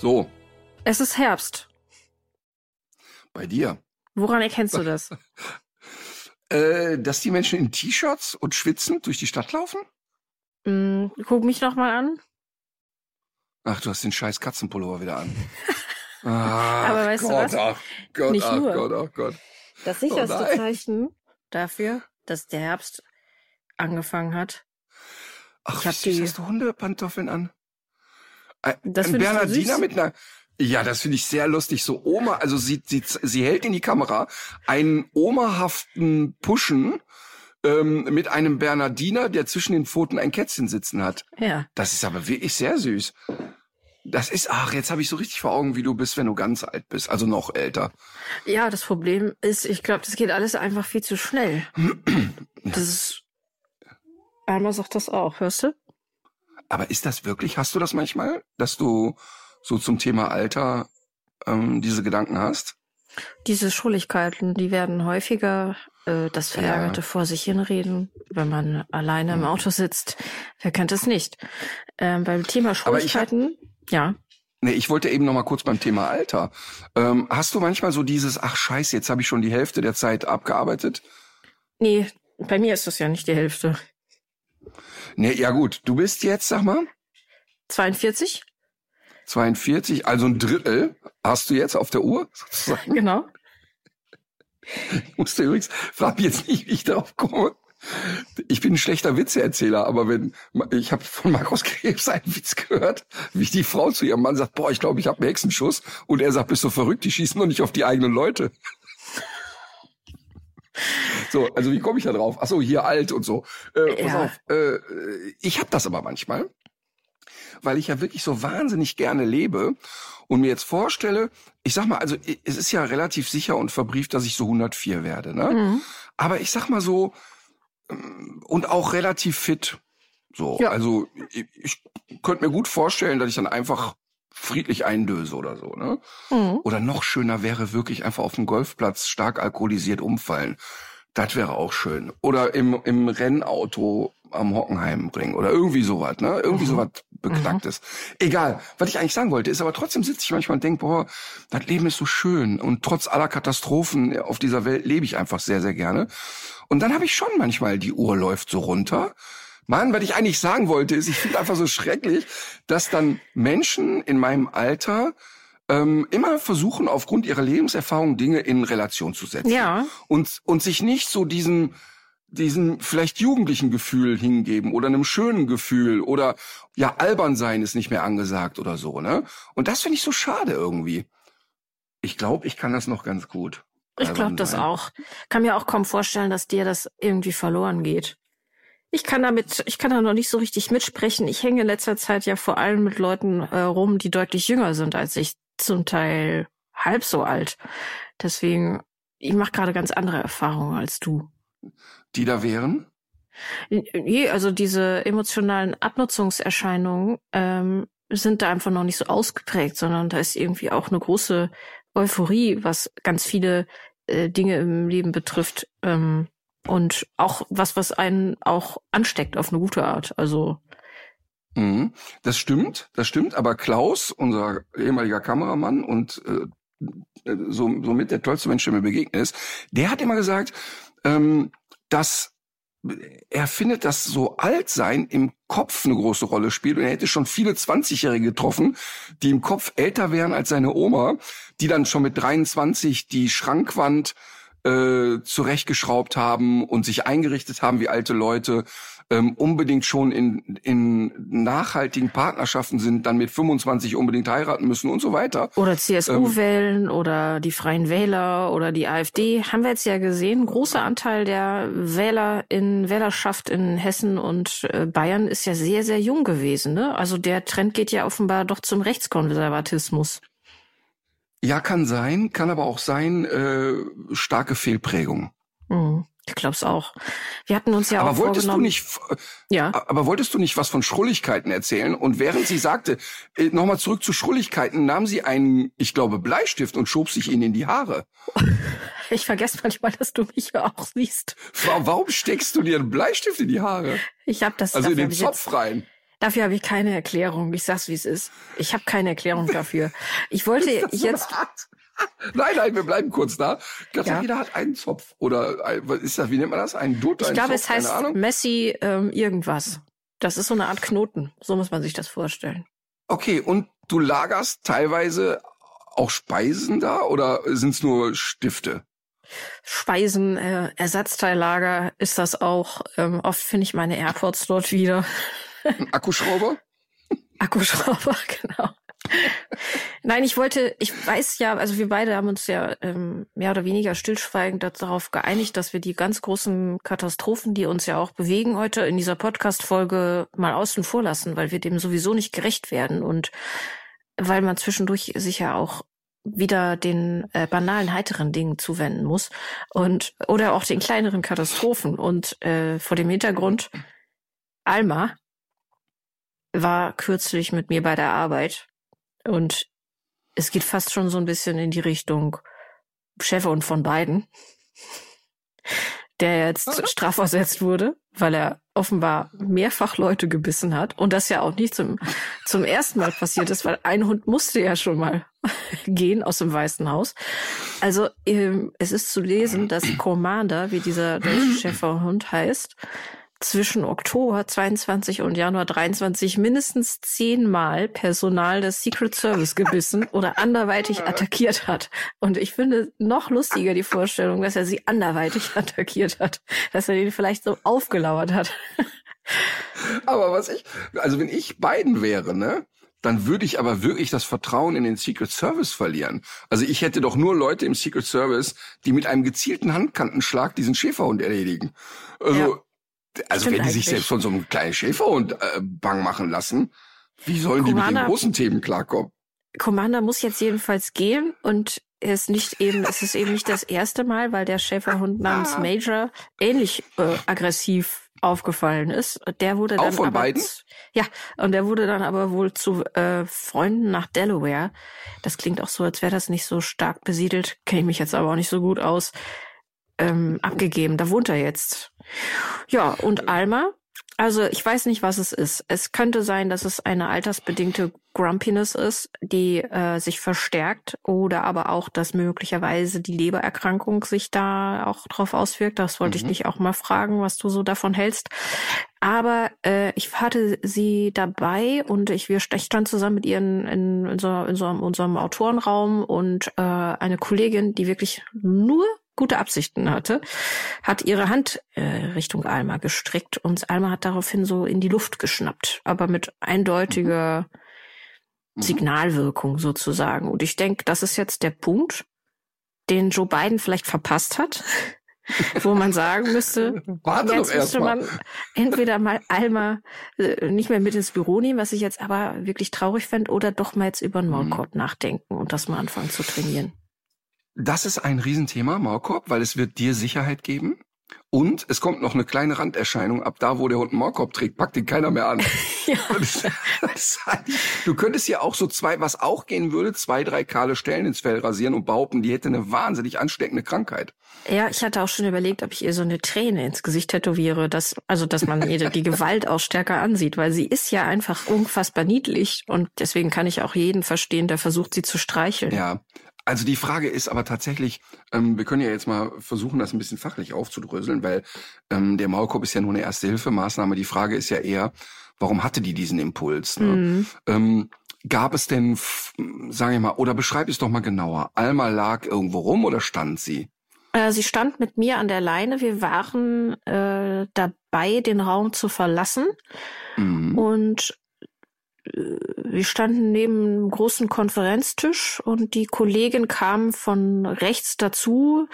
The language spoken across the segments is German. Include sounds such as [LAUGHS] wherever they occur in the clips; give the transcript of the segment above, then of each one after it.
So, Es ist Herbst. bei dir. Woran erkennst du das? [LAUGHS] Äh, dass die Menschen in T-Shirts und schwitzend durch die Stadt laufen? Hm, guck mich noch mal an. Ach, du hast den scheiß Katzenpullover wieder an. [LAUGHS] Ach, Aber weißt du Gott, was? Ach Gott, Nicht ach nur. Gott, ach Gott. Das sicherste Oh. Zeichen dafür, dass der Herbst angefangen hat. Ach, Ich hab die- hast du Hundepantoffeln an? Ein, Das ein Bernardiner süß? mit einer... Ja, das finde ich sehr lustig. So Oma, also sie, sie, sie hält in die Kamera einen omahaften Pushen ähm, mit einem Bernardiner, der zwischen den Pfoten ein Kätzchen sitzen hat. Ja. Das ist aber wirklich sehr süß. Das ist, ach, jetzt habe ich so richtig vor Augen, wie du bist, wenn du ganz alt bist, also noch älter. Ja, das Problem ist, ich glaube, das geht alles einfach viel zu schnell. [CLEARS THROAT] Das ist. Alma sagt das auch, hörst du? Aber ist das wirklich, hast du das manchmal, dass du so zum Thema Alter ähm, diese Gedanken hast? Diese Schrulligkeiten, die werden häufiger, äh, das Verärgerte Ja. vor sich hinreden, wenn man alleine im. Auto sitzt. Wer kennt es nicht? Ähm, beim Thema Schrulligkeiten, ja. Nee, ich wollte eben noch mal kurz beim Thema Alter. Ähm, hast du manchmal so dieses, ach scheiße, jetzt habe ich schon die Hälfte der Zeit abgearbeitet? Nee, bei mir ist das ja nicht die Hälfte. Nee, ja gut, du bist jetzt, sag mal, 42? 42, also ein Drittel hast du jetzt auf der Uhr. [LAUGHS] sozusagen. Genau. Ich musste übrigens, frag jetzt nicht, wie ich darauf komme. Ich bin ein schlechter Witzeerzähler, aber wenn ich habe von Markus Krebs einen Witz gehört, wie die Frau zu ihrem Mann sagt, boah, ich glaube, ich habe einen Hexenschuss und er sagt, bist du verrückt, die schießen doch nicht auf die eigenen Leute. So, also wie komme ich da drauf? Ach so, hier alt und so. Äh, pass Ja. auf, äh, ich habe das aber manchmal, weil ich ja wirklich so wahnsinnig gerne lebe und mir jetzt vorstelle, ich sag mal, also i- es ist ja relativ sicher und verbrieft, dass ich so 104 werde, ne? Mhm. Aber ich sag mal so, ähm, und auch relativ fit. So, Ja. also ich, ich könnte mir gut vorstellen, dass ich dann einfach friedlich eindöse oder so, ne? Mhm. Oder noch schöner wäre wirklich einfach auf dem Golfplatz stark alkoholisiert umfallen. Das wäre auch schön. Oder im, im Rennauto am Hockenheim bringen oder irgendwie sowas, ne? Irgendwie sowas Beknacktes. Egal. Was ich eigentlich sagen wollte, ist aber trotzdem sitze ich manchmal und denke, boah, das Leben ist so schön und trotz aller Katastrophen auf dieser Welt lebe ich einfach sehr, sehr gerne. Und dann habe ich schon manchmal, die Uhr läuft so runter. Mann, was ich eigentlich sagen wollte, ist, ich finde einfach so schrecklich, dass dann Menschen in meinem Alter ähm, immer versuchen, aufgrund ihrer Lebenserfahrung Dinge in Relation zu setzen. Ja. Und, und sich nicht so diesen, diesen vielleicht jugendlichen Gefühl hingeben oder einem schönen Gefühl oder ja, albern sein ist nicht mehr angesagt oder so, ne? Und das finde ich so schade irgendwie. Ich glaube, ich kann das noch ganz gut. Ich glaube das auch. Kann mir auch kaum vorstellen, dass dir das irgendwie verloren geht. Ich kann damit, ich kann da noch nicht so richtig mitsprechen. Ich hänge in letzter Zeit ja vor allem mit Leuten äh, rum, die deutlich jünger sind als ich, zum Teil halb so alt. Deswegen, ich mache gerade ganz andere Erfahrungen als du. Die da wären? Nee, also diese emotionalen Abnutzungserscheinungen ähm, sind da einfach noch nicht so ausgeprägt, sondern da ist irgendwie auch eine große Euphorie, was ganz viele äh, Dinge im Leben betrifft. Ähm, und auch was, was einen auch ansteckt auf eine gute Art. Also Mhm. Das stimmt, das stimmt. Aber Klaus, unser ehemaliger Kameramann und äh, so, somit der tollste Mensch, der mir begegnet ist, der hat immer gesagt, ähm, dass er findet, dass so Altsein im Kopf eine große Rolle spielt und er hätte schon viele 20-Jährige getroffen, die im Kopf älter wären als seine Oma, die dann schon mit 23 die Schrankwand äh, zurechtgeschraubt haben und sich eingerichtet haben wie alte Leute, ähm, unbedingt schon in, in nachhaltigen Partnerschaften sind, dann mit 25 unbedingt heiraten müssen und so weiter. Oder CSU ähm, wählen oder die Freien Wähler oder die AfD. Haben wir jetzt ja gesehen, großer Anteil der Wähler in Wählerschaft in Hessen und äh, Bayern ist ja sehr, sehr jung gewesen. Ne? Also der Trend geht ja offenbar doch zum Rechtskonservatismus. Ja, kann sein, kann aber auch sein, äh, starke Fehlprägung. Mhm. Ich glaube es auch. Wir hatten uns ja aber auch wolltest vorgenommen. du nicht, ja. Aber wolltest du nicht was von Schrulligkeiten erzählen? Und während sie sagte, äh, nochmal zurück zu Schrulligkeiten, nahm sie einen, ich glaube, Bleistift und schob sich ihn in die Haare. [LAUGHS] Ich vergesse manchmal, dass du mich ja auch siehst. Warum steckst du dir einen Bleistift in die Haare? Ich habe das. Also in den Zopf rein. Dafür habe ich keine Erklärung. Ich sag's, wie es ist. Ich habe keine Erklärung dafür. Ich wollte [LAUGHS] jetzt. [LAUGHS] Nein, nein, wir bleiben kurz da. Katharina ja. hat einen Zopf. Oder ein, was ist das? Wie nennt man das? Ein Dutt? Ich glaube, es heißt Messi ähm, irgendwas. Das ist so eine Art Knoten. So muss man sich das vorstellen. Okay, und du lagerst teilweise auch Speisen da oder sind's nur Stifte? Speisen, äh, Ersatzteillager ist das auch. Ähm, oft finde ich meine AirPods dort wieder. Ein Akkuschrauber? Akkuschrauber, [LAUGHS] genau. Nein, ich wollte, ich weiß ja, also wir beide haben uns ja ähm, mehr oder weniger stillschweigend darauf geeinigt, dass wir die ganz großen Katastrophen, die uns ja auch bewegen heute in dieser Podcast-Folge mal außen vor lassen, weil wir dem sowieso nicht gerecht werden und weil man zwischendurch sich ja auch wieder den äh, banalen, heiteren Dingen zuwenden muss und oder auch den kleineren Katastrophen und äh, vor dem Hintergrund Alma war kürzlich mit mir bei der Arbeit. Und es geht fast schon so ein bisschen in die Richtung Chef und von beiden, der jetzt strafversetzt wurde, weil er offenbar mehrfach Leute gebissen hat. Und das ja auch nicht zum, zum ersten Mal passiert ist, weil ein Hund musste ja schon mal [LAUGHS] gehen aus dem Weißen Haus. Also ähm, es ist zu lesen, dass Commander, wie dieser deutsche Schäferhund heißt, zwischen Oktober 22 und Januar 23 mindestens zehnmal Personal des Secret Service gebissen oder anderweitig attackiert hat. Und ich finde noch lustiger die Vorstellung, dass er sie anderweitig [LAUGHS] attackiert hat, dass er den vielleicht so aufgelauert hat. Aber was ich, also wenn ich beiden wäre, ne? dann würde ich aber wirklich das Vertrauen in den Secret Service verlieren. Also ich hätte doch nur Leute im Secret Service, die mit einem gezielten Handkantenschlag diesen Schäferhund erledigen. Also ja. Also Stimmt wenn die sich selbst von so einem kleinen Schäferhund äh, bang machen lassen, wie sollen Commander, die mit den großen Themen klarkommen? Commander muss jetzt jedenfalls gehen und er ist nicht eben, es ist eben nicht das erste Mal, weil der Schäferhund namens ah. Major ähnlich äh, aggressiv aufgefallen ist. Der wurde dann Auch von aber beiden? ja, und der wurde dann aber wohl zu äh, Freunden nach Delaware. Das klingt auch so, als wäre das nicht so stark besiedelt. Kenne ich mich jetzt aber auch nicht so gut aus ähm, abgegeben. Da wohnt er jetzt. Ja, und Alma, also ich weiß nicht, was es ist. Es könnte sein, dass es eine altersbedingte Grumpiness ist, die äh, sich verstärkt oder aber auch, dass möglicherweise die Lebererkrankung sich da auch drauf auswirkt. Das wollte mhm. ich dich auch mal fragen, was du so davon hältst. Aber äh, ich hatte sie dabei und ich wir stand zusammen mit ihr in, in, in, so, in so unserem Autorenraum und äh, eine Kollegin, die wirklich nur gute Absichten hatte, hat ihre Hand äh, Richtung Alma gestreckt und Alma hat daraufhin so in die Luft geschnappt, aber mit eindeutiger mhm. Signalwirkung sozusagen. Und ich denke, das ist jetzt der Punkt, den Joe Biden vielleicht verpasst hat, [LAUGHS] wo man sagen müsste, Warte jetzt müsste man entweder mal Alma äh, nicht mehr mit ins Büro nehmen, was ich jetzt aber wirklich traurig fände, oder doch mal jetzt über den mhm. Maulkorb mhm. nachdenken und das mal anfangen zu trainieren. Das ist ein Riesenthema, Maulkorb, weil es wird dir Sicherheit geben. Und es kommt noch eine kleine Randerscheinung. Ab da, wo der Hund einen Maulkorb trägt, packt ihn keiner mehr an. [LAUGHS] ja. [LAUGHS] Das, das, du könntest ja auch so zwei, was auch gehen würde, zwei, drei kahle Stellen ins Fell rasieren und behaupten, die hätte eine wahnsinnig ansteckende Krankheit. Ja, ich hatte auch schon überlegt, ob ich ihr so eine Träne ins Gesicht tätowiere, dass, also, dass man ihr die Gewalt auch stärker ansieht, weil sie ist ja einfach unfassbar niedlich und deswegen kann ich auch jeden verstehen, der versucht, sie zu streicheln. Ja, also die Frage ist aber tatsächlich, ähm, wir können ja jetzt mal versuchen, das ein bisschen fachlich aufzudröseln, weil ähm, der Maulkorb ist ja nur eine Erste-Hilfe-Maßnahme. Die Frage ist ja eher, warum hatte die diesen Impuls? Ne? Mhm. Ähm, gab es denn, sage ich mal, oder beschreib es doch mal genauer, Alma lag irgendwo rum oder stand sie? Äh, sie stand mit mir an der Leine. Wir waren äh, dabei, den Raum zu verlassen. Mhm. Und wir standen neben einem großen Konferenztisch und die Kollegin kam von rechts dazu.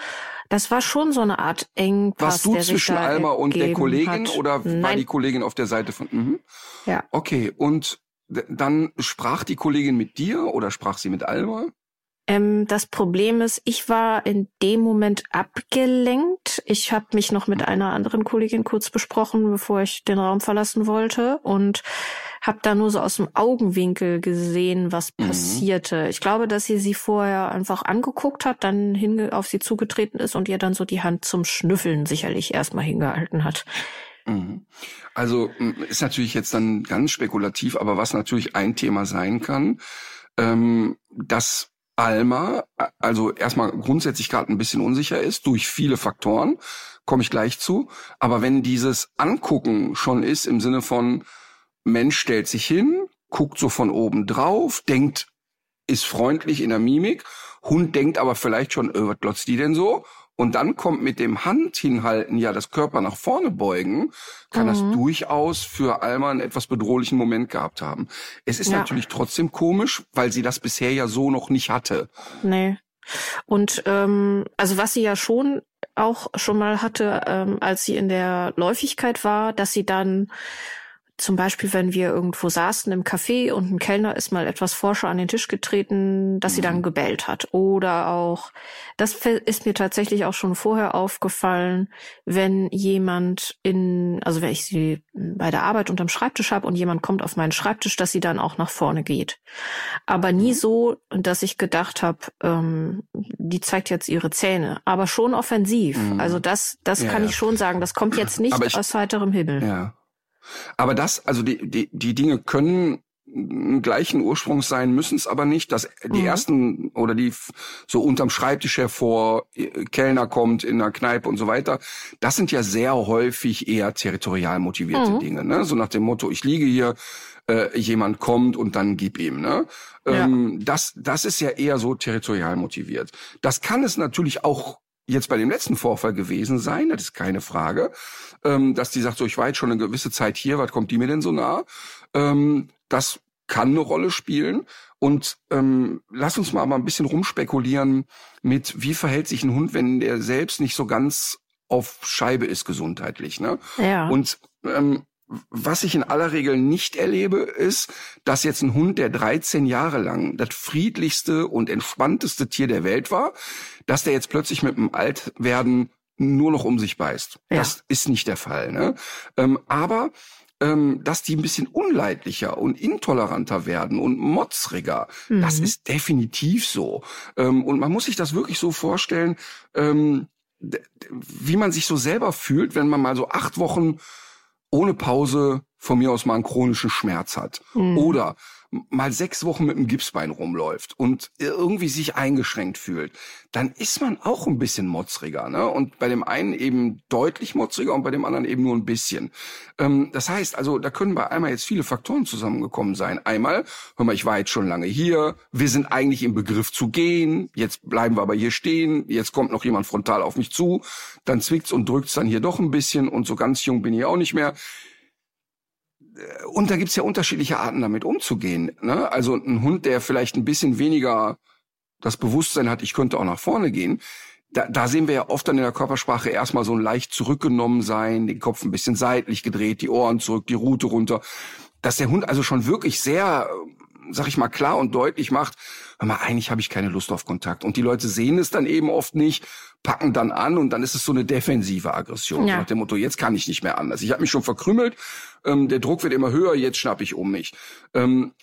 Das war schon so eine Art Engpass. Warst du zwischen Alma und der Kollegin hat. oder Nein. war die Kollegin auf der Seite von? Mhm. Ja. Okay, und dann sprach die Kollegin mit dir oder sprach sie mit Alma? Ähm, das Problem ist, ich war in dem Moment abgelenkt. Ich habe mich noch mit einer anderen Kollegin kurz besprochen, bevor ich den Raum verlassen wollte und habe da nur so aus dem Augenwinkel gesehen, was mhm. passierte. Ich glaube, dass sie sie vorher einfach angeguckt hat, dann hin auf sie zugetreten ist und ihr dann so die Hand zum Schnüffeln sicherlich erstmal hingehalten hat. Mhm. Also ist natürlich jetzt dann ganz spekulativ, aber was natürlich ein Thema sein kann, ähm, dass Alma, also erstmal grundsätzlich gerade ein bisschen unsicher ist durch viele Faktoren, komme ich gleich zu. Aber wenn dieses Angucken schon ist im Sinne von Mensch stellt sich hin, guckt so von oben drauf, denkt, ist freundlich in der Mimik, Hund denkt aber vielleicht schon, äh, was glotzt die denn so? Und dann kommt mit dem Hand hinhalten, ja, das Körper nach vorne beugen, kann mhm. das durchaus für Alma einen etwas bedrohlichen Moment gehabt haben. Es ist ja. natürlich trotzdem komisch, weil sie das bisher ja so noch nicht hatte. Nee. Und ähm, also was sie ja schon auch schon mal hatte, ähm, als sie in der Läufigkeit war, dass sie dann zum Beispiel, wenn wir irgendwo saßen im Café und ein Kellner ist mal etwas forscher an den Tisch getreten, dass mhm. sie dann mhm. gebellt hat. Oder auch, das ist mir tatsächlich auch schon vorher aufgefallen, wenn jemand in, also wenn ich sie bei der Arbeit unterm Schreibtisch habe und jemand kommt auf meinen Schreibtisch, dass sie dann auch nach vorne geht. Aber nie mhm. so, dass ich gedacht habe, ähm, die zeigt jetzt ihre Zähne. Aber schon offensiv. Mhm. Also das, das ja, kann ja. ich schon sagen. Das kommt jetzt nicht ich, aus heiterem Himmel. Ja. Aber das, also die, die, die Dinge können gleichen Ursprungs sein, müssen es aber nicht. Dass die mhm. ersten oder die so unterm Schreibtisch hervor, Kellner kommt in der Kneipe und so weiter, das sind ja sehr häufig eher territorial motivierte mhm. Dinge. Ne? So nach dem Motto, ich liege hier, äh, jemand kommt und dann gib ihm. Ne? Ja. Ähm, das, das ist ja eher so territorial motiviert. Das kann es natürlich auch jetzt bei dem letzten Vorfall gewesen sein, das ist keine Frage, ähm, dass die sagt, so ich war jetzt schon eine gewisse Zeit hier, was kommt die mir denn so nah? Ähm, das kann eine Rolle spielen. Und ähm, lass uns mal aber ein bisschen rumspekulieren mit, wie verhält sich ein Hund, wenn der selbst nicht so ganz auf Scheibe ist gesundheitlich. Ne? Ja. Und ähm, was ich in aller Regel nicht erlebe, ist, dass jetzt ein Hund, der 13 Jahre lang das friedlichste und entspannteste Tier der Welt war, dass der jetzt plötzlich mit dem Altwerden nur noch um sich beißt. Ja. Das ist nicht der Fall. Ne? Ähm, aber ähm, dass die ein bisschen unleidlicher und intoleranter werden und motzriger. Mhm. Das ist definitiv so. Ähm, und man muss sich das wirklich so vorstellen, ähm, wie man sich so selber fühlt, wenn man mal so acht Wochen ohne Pause von mir aus mal einen chronischen Schmerz hat. Mhm. Oder mal sechs Wochen mit einem Gipsbein rumläuft und irgendwie sich eingeschränkt fühlt, dann ist man auch ein bisschen motzriger. Ne? Und bei dem einen eben deutlich motzriger und bei dem anderen eben nur ein bisschen. Ähm, das heißt, also da können bei einmal jetzt viele Faktoren zusammengekommen sein. Einmal, hör mal, ich war jetzt schon lange hier, wir sind eigentlich im Begriff zu gehen, jetzt bleiben wir aber hier stehen, jetzt kommt noch jemand frontal auf mich zu, dann zwickt's und drückt's dann hier doch ein bisschen und so ganz jung bin ich auch nicht mehr und da gibt's ja unterschiedliche Arten, damit umzugehen. Ne? Also ein Hund, der vielleicht ein bisschen weniger das Bewusstsein hat, ich könnte auch nach vorne gehen, da, da sehen wir ja oft dann in der Körpersprache erstmal so ein leicht zurückgenommen sein, den Kopf ein bisschen seitlich gedreht, die Ohren zurück, die Rute runter. Dass der Hund also schon wirklich sehr, sag ich mal, klar und deutlich macht, mal, eigentlich habe ich keine Lust auf Kontakt. Und die Leute sehen es dann eben oft nicht, packen dann an und dann ist es so eine defensive Aggression. Ja. Nach dem Motto, jetzt kann ich nicht mehr anders. Ich habe mich schon verkrümmelt, ähm, der Druck wird immer höher, jetzt schnapp ich um mich. Ähm,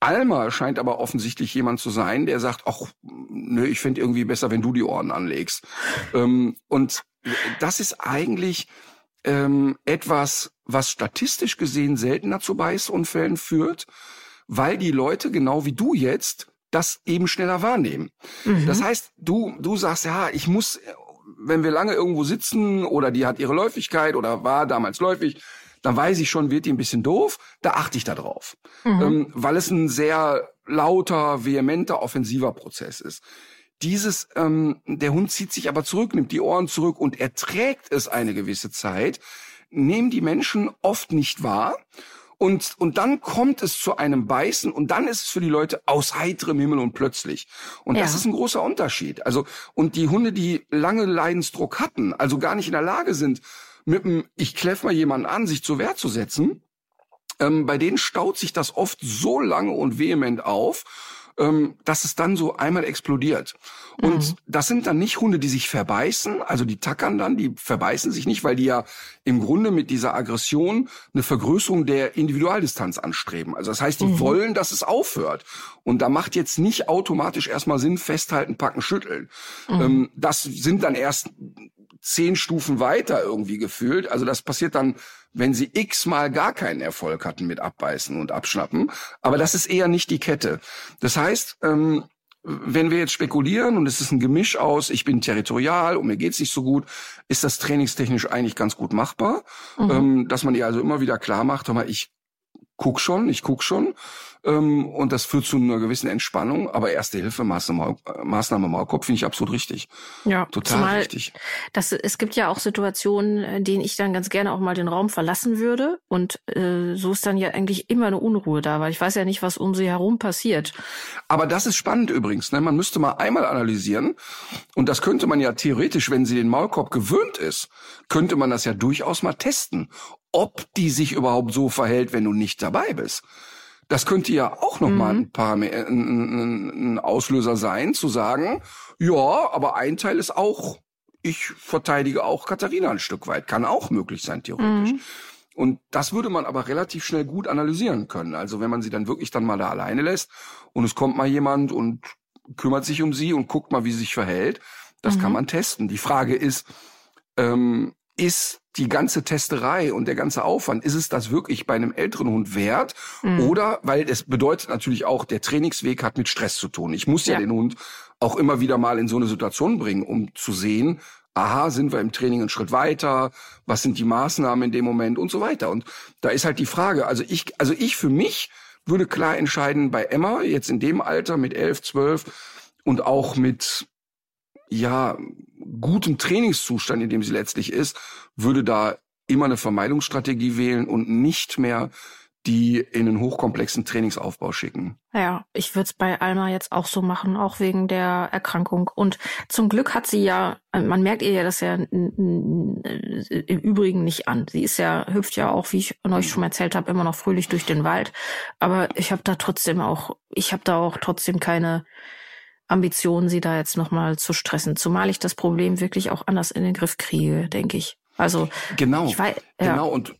Alma scheint aber offensichtlich jemand zu sein, der sagt, ach, nö, ich finde irgendwie besser, wenn du die Ohren anlegst. Ähm, und das ist eigentlich ähm, etwas, was statistisch gesehen seltener zu Beißunfällen führt, weil die Leute, genau wie du jetzt, das eben schneller wahrnehmen. Mhm. Das heißt, du, du sagst, ja, ich muss, wenn wir lange irgendwo sitzen oder die hat ihre Läufigkeit oder war damals läufig, dann weiß ich schon, wird die ein bisschen doof, da achte ich da drauf. Mhm. Ähm, weil es ein sehr lauter, vehementer, offensiver Prozess ist. dieses, ähm, der Hund zieht sich aber zurück, nimmt die Ohren zurück und erträgt es eine gewisse Zeit, nehmen die Menschen oft nicht wahr. Und, und dann kommt es zu einem Beißen und dann ist es für die Leute aus heiterem Himmel und plötzlich. Und ja. das ist ein großer Unterschied. Also, und die Hunde, die lange Leidensdruck hatten, also gar nicht in der Lage sind, mit dem, ich kläff mal jemanden an, sich zur Wehr zu setzen, ähm, bei denen staut sich das oft so lange und vehement auf, ähm, dass es dann so einmal explodiert. Und mhm. das sind dann nicht Hunde, die sich verbeißen, also die tackern dann, die verbeißen sich nicht, weil die ja im Grunde mit dieser Aggression eine Vergrößerung der Individualdistanz anstreben. Also das heißt, die mhm. wollen, dass es aufhört. Und da macht jetzt nicht automatisch erstmal Sinn, festhalten, packen, schütteln. Mhm. Ähm, das sind dann erst zehn Stufen weiter irgendwie gefühlt. Also das passiert dann wenn sie x-mal gar keinen Erfolg hatten mit Abbeißen und Abschnappen. Aber das ist eher nicht die Kette. Das heißt, ähm, wenn wir jetzt spekulieren und es ist ein Gemisch aus, ich bin territorial und mir geht's nicht so gut, ist das trainingstechnisch eigentlich ganz gut machbar, mhm. ähm, dass man ihr also immer wieder klar macht, hör mal, ich guck schon, ich guck schon und das führt zu einer gewissen Entspannung. Aber erste Hilfe Maßnahme, Maßnahme Maulkorb finde ich absolut richtig. Ja, total zumal richtig. Das, es gibt ja auch Situationen, in denen ich dann ganz gerne auch mal den Raum verlassen würde und äh, so ist dann ja eigentlich immer eine Unruhe da, weil ich weiß ja nicht, was um sie herum passiert. Aber das ist spannend übrigens. Ne? Man müsste mal einmal analysieren und das könnte man ja theoretisch, wenn sie den Maulkorb gewöhnt ist, könnte man das ja durchaus mal testen, ob die sich überhaupt so verhält, wenn du nicht dabei bist. Das könnte ja auch nochmal mhm. ein, ein, ein Auslöser sein, zu sagen, ja, aber ein Teil ist auch, ich verteidige auch Katharina ein Stück weit. Kann auch möglich sein, theoretisch. Mhm. Und das würde man aber relativ schnell gut analysieren können. Also wenn man sie dann wirklich dann mal da alleine lässt und es kommt mal jemand und kümmert sich um sie und guckt mal, wie sie sich verhält, das mhm. kann man testen. Die Frage ist, ähm, ist die ganze Testerei und der ganze Aufwand, ist es das wirklich bei einem älteren Hund wert? Mhm. Oder, weil es bedeutet natürlich auch, der Trainingsweg hat mit Stress zu tun. Ich muss ja, ja den Hund auch immer wieder mal in so eine Situation bringen, um zu sehen, aha, sind wir im Training einen Schritt weiter? Was sind die Maßnahmen in dem Moment und so weiter? Und da ist halt die Frage, also ich, also ich für mich würde klar entscheiden bei Emma, jetzt in dem Alter mit elf, zwölf und auch mit ja, gutem Trainingszustand, in dem sie letztlich ist, würde da immer eine Vermeidungsstrategie wählen und nicht mehr die in einen hochkomplexen Trainingsaufbau schicken. Ja, ich würde es bei Alma jetzt auch so machen, auch wegen der Erkrankung. Und zum Glück hat sie ja, man merkt ihr ja das ja im Übrigen nicht an. Sie ist ja, hüpft ja auch, wie ich euch schon erzählt habe, immer noch fröhlich durch den Wald. Aber ich habe da trotzdem auch, ich habe da auch trotzdem keine Ambitionen, sie da jetzt nochmal zu stressen. Zumal ich das Problem wirklich auch anders in den Griff kriege, denke ich. Also genau, ich weiß, ja. genau und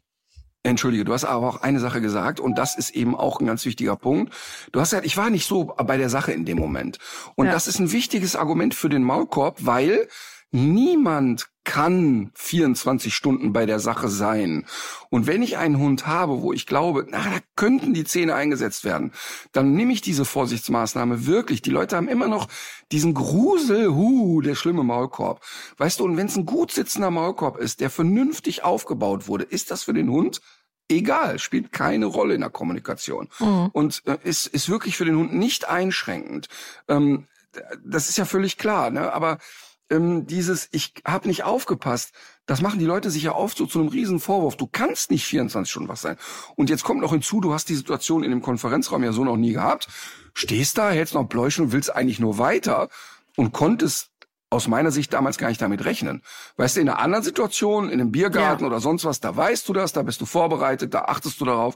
Entschuldige, du hast aber auch eine Sache gesagt und das ist eben auch ein ganz wichtiger Punkt. Du hast gesagt, ich war nicht so bei der Sache in dem Moment. Und ja. das ist ein wichtiges Argument für den Maulkorb, weil Niemand kann 24 Stunden bei der Sache sein. Und wenn ich einen Hund habe, wo ich glaube, na, da könnten die Zähne eingesetzt werden, dann nehme ich diese Vorsichtsmaßnahme wirklich. Die Leute haben immer noch diesen Grusel, hu, der schlimme Maulkorb. Weißt du, und wenn es ein gut sitzender Maulkorb ist, der vernünftig aufgebaut wurde, ist das für den Hund egal, spielt keine Rolle in der Kommunikation mhm. und äh, ist, ist wirklich für den Hund nicht einschränkend. Ähm, das ist ja völlig klar, ne? aber ähm, dieses, ich habe nicht aufgepasst, das machen die Leute sich ja oft so zu einem riesen Vorwurf. Du kannst nicht 24 Stunden was sein. Und jetzt kommt noch hinzu, du hast die Situation in dem Konferenzraum ja so noch nie gehabt. Stehst da, hältst noch Bläuschen und willst eigentlich nur weiter und konntest aus meiner Sicht damals gar nicht damit rechnen. Weißt du, in einer anderen Situation, in einem Biergarten ja. oder sonst was, da weißt du das, da bist du vorbereitet, da achtest du darauf.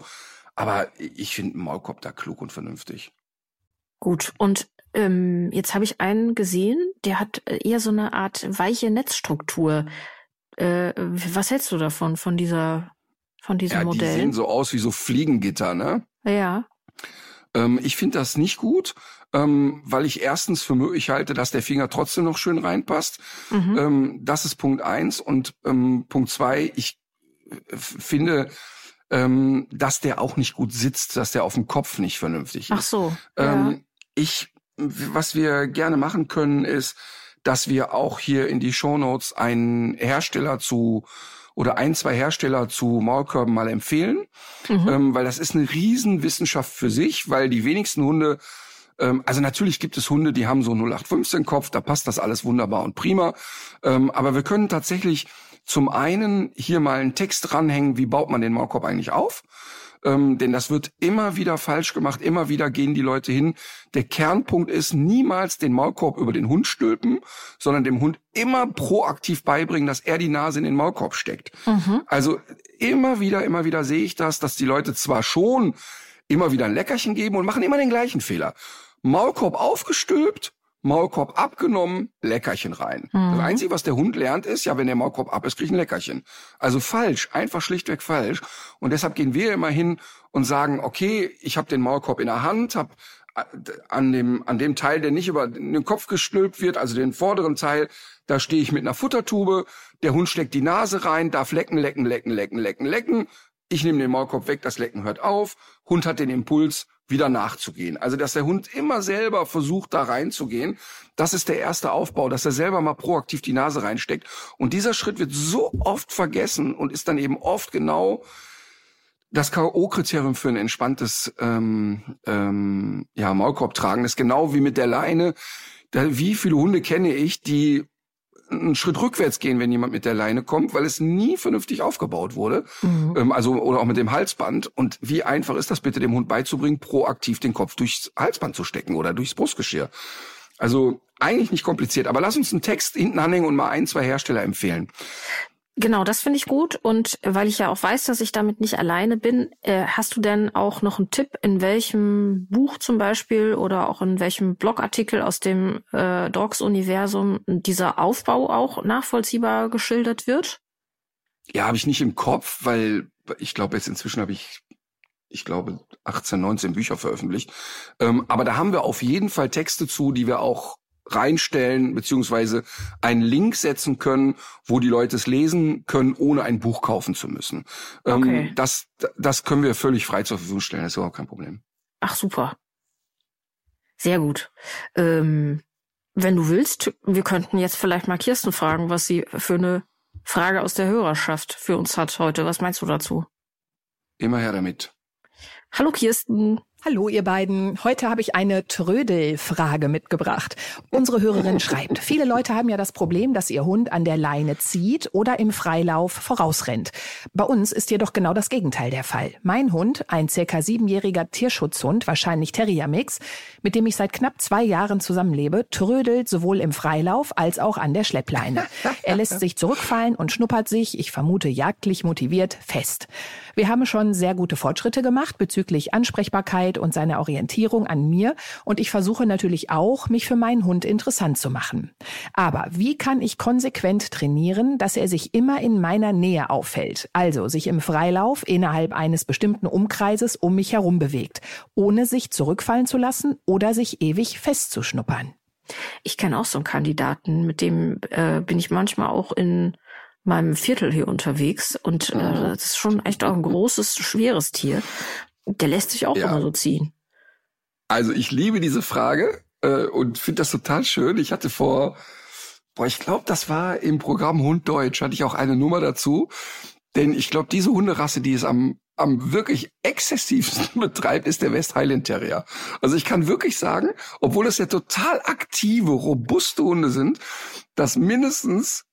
Aber ich finde Maulkorb da klug und vernünftig. Gut, und ähm, jetzt habe ich einen gesehen, der hat äh, eher so eine Art weiche Netzstruktur. Äh, was hältst du davon, von dieser, von diesem ja, Modell? Die sehen so aus wie so Fliegengitter, ne? Ja. Ähm, ich finde das nicht gut, ähm, weil ich erstens für möglich halte, dass der Finger trotzdem noch schön reinpasst. Mhm. Ähm, das ist Punkt eins. Und ähm, Punkt zwei, ich äh, finde, ähm, dass der auch nicht gut sitzt, dass der auf dem Kopf nicht vernünftig ist. Ach so. Ähm, ja. Ich was wir gerne machen können, ist, dass wir auch hier in die Shownotes einen Hersteller zu oder ein, zwei Hersteller zu Maulkörben mal empfehlen, mhm. ähm, weil das ist eine Riesenwissenschaft für sich, weil die wenigsten Hunde Ähm, also natürlich gibt es Hunde, die haben so 0815 Kopf, da passt das alles wunderbar und prima. Ähm, aber wir können tatsächlich zum einen hier mal einen Text dranhängen, wie baut man den Maulkorb eigentlich auf? Ähm, denn das wird immer wieder falsch gemacht, immer wieder gehen die Leute hin. Der Kernpunkt ist niemals den Maulkorb über den Hund stülpen, sondern dem Hund immer proaktiv beibringen, dass er die Nase in den Maulkorb steckt. Mhm. Also immer wieder, immer wieder sehe ich das, dass die Leute zwar schon immer wieder ein Leckerchen geben und machen immer den gleichen Fehler. Maulkorb aufgestülpt, Maulkorb abgenommen, Leckerchen rein. Mhm. Das Einzige, was der Hund lernt, ist, ja, wenn der Maulkorb ab ist, krieg ich ein Leckerchen. Also falsch, einfach schlichtweg falsch. Und deshalb gehen wir immer hin und sagen, okay, ich habe den Maulkorb in der Hand, habe äh, an dem, an dem Teil, der nicht über den Kopf gestülpt wird, also den vorderen Teil, da stehe ich mit einer Futtertube, der Hund steckt die Nase rein, darf lecken, lecken, lecken, lecken, lecken, lecken. Ich nehme den Maulkorb weg, das Lecken hört auf. Hund hat den Impuls, wieder nachzugehen. Also, dass der Hund immer selber versucht, da reinzugehen. Das ist der erste Aufbau, dass er selber mal proaktiv die Nase reinsteckt. Und dieser Schritt wird so oft vergessen und ist dann eben oft genau das K.O.-Kriterium für ein entspanntes ähm, ähm, ja, Maulkorbtragen. Das ist genau wie mit der Leine. Da, wie viele Hunde kenne ich, die einen Schritt rückwärts gehen, wenn jemand mit der Leine kommt, weil es nie vernünftig aufgebaut wurde. Mhm. Ähm, also oder auch mit dem Halsband. Und wie einfach ist das bitte dem Hund beizubringen, proaktiv den Kopf durchs Halsband zu stecken oder durchs Brustgeschirr? Also eigentlich nicht kompliziert. Aber lass uns einen Text hinten anhängen und mal ein, zwei Hersteller empfehlen. Genau, das finde ich gut. Und weil ich ja auch weiß, dass ich damit nicht alleine bin, äh, hast du denn auch noch einen Tipp, in welchem Buch zum Beispiel oder auch in welchem Blogartikel aus dem äh, Dogs-Universum dieser Aufbau auch nachvollziehbar geschildert wird? Ja, habe ich nicht im Kopf, weil ich glaube, jetzt inzwischen habe ich, ich glaube, 18, 19 Bücher veröffentlicht. Ähm, aber da haben wir auf jeden Fall Texte zu, die wir auch reinstellen, beziehungsweise einen Link setzen können, wo die Leute es lesen können, ohne ein Buch kaufen zu müssen. Ähm, okay. Ähm, das, das können wir völlig frei zur Verfügung stellen, das ist überhaupt kein Problem. Ach, super. Sehr gut. Ähm, wenn du willst, wir könnten jetzt vielleicht mal Kirsten fragen, was sie für eine Frage aus der Hörerschaft für uns hat heute. Was meinst du dazu? Immer her damit. Hallo Kirsten. Hallo ihr beiden. Heute habe ich eine Trödelfrage mitgebracht. Unsere Hörerin schreibt, viele Leute haben ja das Problem, dass ihr Hund an der Leine zieht oder im Freilauf vorausrennt. Bei uns ist jedoch genau das Gegenteil der Fall. Mein Hund, ein circa siebenjähriger Tierschutzhund, wahrscheinlich Terrier-Mix, mit dem ich seit knapp zwei Jahren zusammenlebe, trödelt sowohl im Freilauf als auch an der Schleppleine. Er lässt sich zurückfallen und schnuppert sich, ich vermute jagdlich motiviert, fest. Wir haben schon sehr gute Fortschritte gemacht bezüglich Ansprechbarkeit Und seine Orientierung an mir und ich versuche natürlich auch, mich für meinen Hund interessant zu machen. Aber wie kann ich konsequent trainieren, dass er sich immer in meiner Nähe aufhält, also sich im Freilauf innerhalb eines bestimmten Umkreises um mich herum bewegt, ohne sich zurückfallen zu lassen oder sich ewig festzuschnuppern? Ich kenne auch so einen Kandidaten, mit dem äh, bin ich manchmal auch in meinem Viertel hier unterwegs und äh, das ist schon echt auch ein großes, schweres Tier. Der lässt sich auch ja. immer so ziehen. Also ich liebe diese Frage äh, und finde das total schön. Ich hatte vor, boah, ich glaube, das war im Programm Hund Deutsch, hatte ich auch eine Nummer dazu. Denn ich glaube, diese Hunderasse, die es am, am wirklich exzessivsten [LAUGHS] betreibt, ist der West Highland Terrier. Also ich kann wirklich sagen, obwohl es ja total aktive, robuste Hunde sind, dass mindestens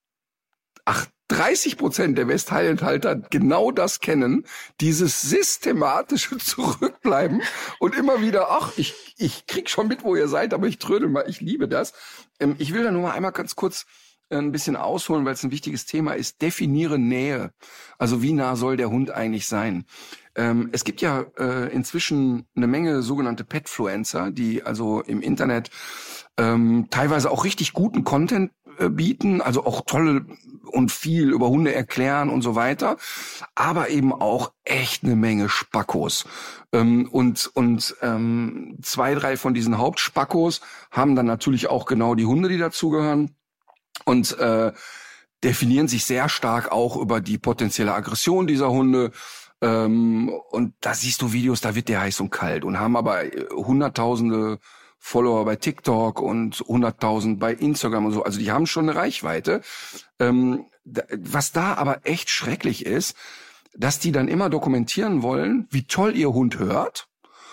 ach, 30 Prozent der West Highland-Halter genau das kennen, dieses systematische [LAUGHS] Zurückbleiben und immer wieder, ach, ich, ich krieg schon mit, wo ihr seid, aber ich trödel mal, ich liebe das. Ähm, ich will da nur mal einmal ganz kurz äh, ein bisschen ausholen, weil es ein wichtiges Thema ist. Definiere Nähe. Also wie nah soll der Hund eigentlich sein? Ähm, es gibt ja äh, inzwischen eine Menge sogenannte Petfluencer, die also im Internet ähm, teilweise auch richtig guten Content bieten, also auch tolle und viel über Hunde erklären und so weiter, aber eben auch echt eine Menge Spackos. Ähm, und und ähm, zwei, drei von diesen Hauptspackos haben dann natürlich auch genau die Hunde, die dazugehören und äh, definieren sich sehr stark auch über die potenzielle Aggression dieser Hunde. Ähm, und da siehst du Videos, da wird der heiß und kalt und haben aber äh, hunderttausende Follower bei TikTok und 100.000 bei Instagram und so. Also die haben schon eine Reichweite. Ähm, was da aber echt schrecklich ist, dass die dann immer dokumentieren wollen, wie toll ihr Hund hört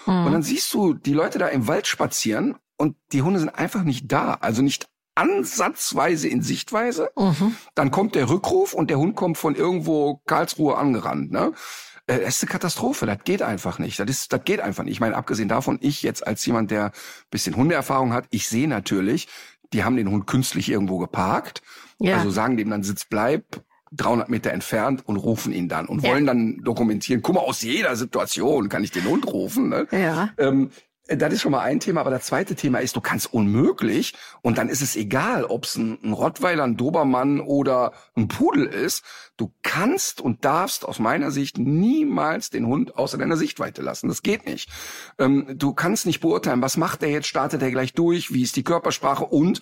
Mhm. Und dann siehst du die Leute da im Wald spazieren und die Hunde sind einfach nicht da. Also nicht ansatzweise in Sichtweise. Mhm. Dann kommt der Rückruf und der Hund kommt von irgendwo Karlsruhe angerannt. Ne? Äh, das ist eine Katastrophe. Das geht einfach nicht. Das ist, das geht einfach nicht. Ich meine, abgesehen davon, ich jetzt als jemand, der ein bisschen Hundeerfahrung hat, ich sehe natürlich, die haben den Hund künstlich irgendwo geparkt. Ja. Also sagen dem dann Sitz bleib, 300 Meter entfernt und rufen ihn dann und ja. wollen dann dokumentieren. Guck mal, aus jeder Situation kann ich den Hund rufen. Ne? Ja. Ähm, das ist schon mal ein Thema, aber das zweite Thema ist, du kannst unmöglich und dann ist es egal, ob es ein, ein Rottweiler, ein Dobermann oder ein Pudel ist. Du kannst und darfst aus meiner Sicht niemals den Hund außer deiner Sichtweite lassen. Das geht nicht. Ähm, du kannst nicht beurteilen, was macht er jetzt, startet er gleich durch, wie ist die Körpersprache und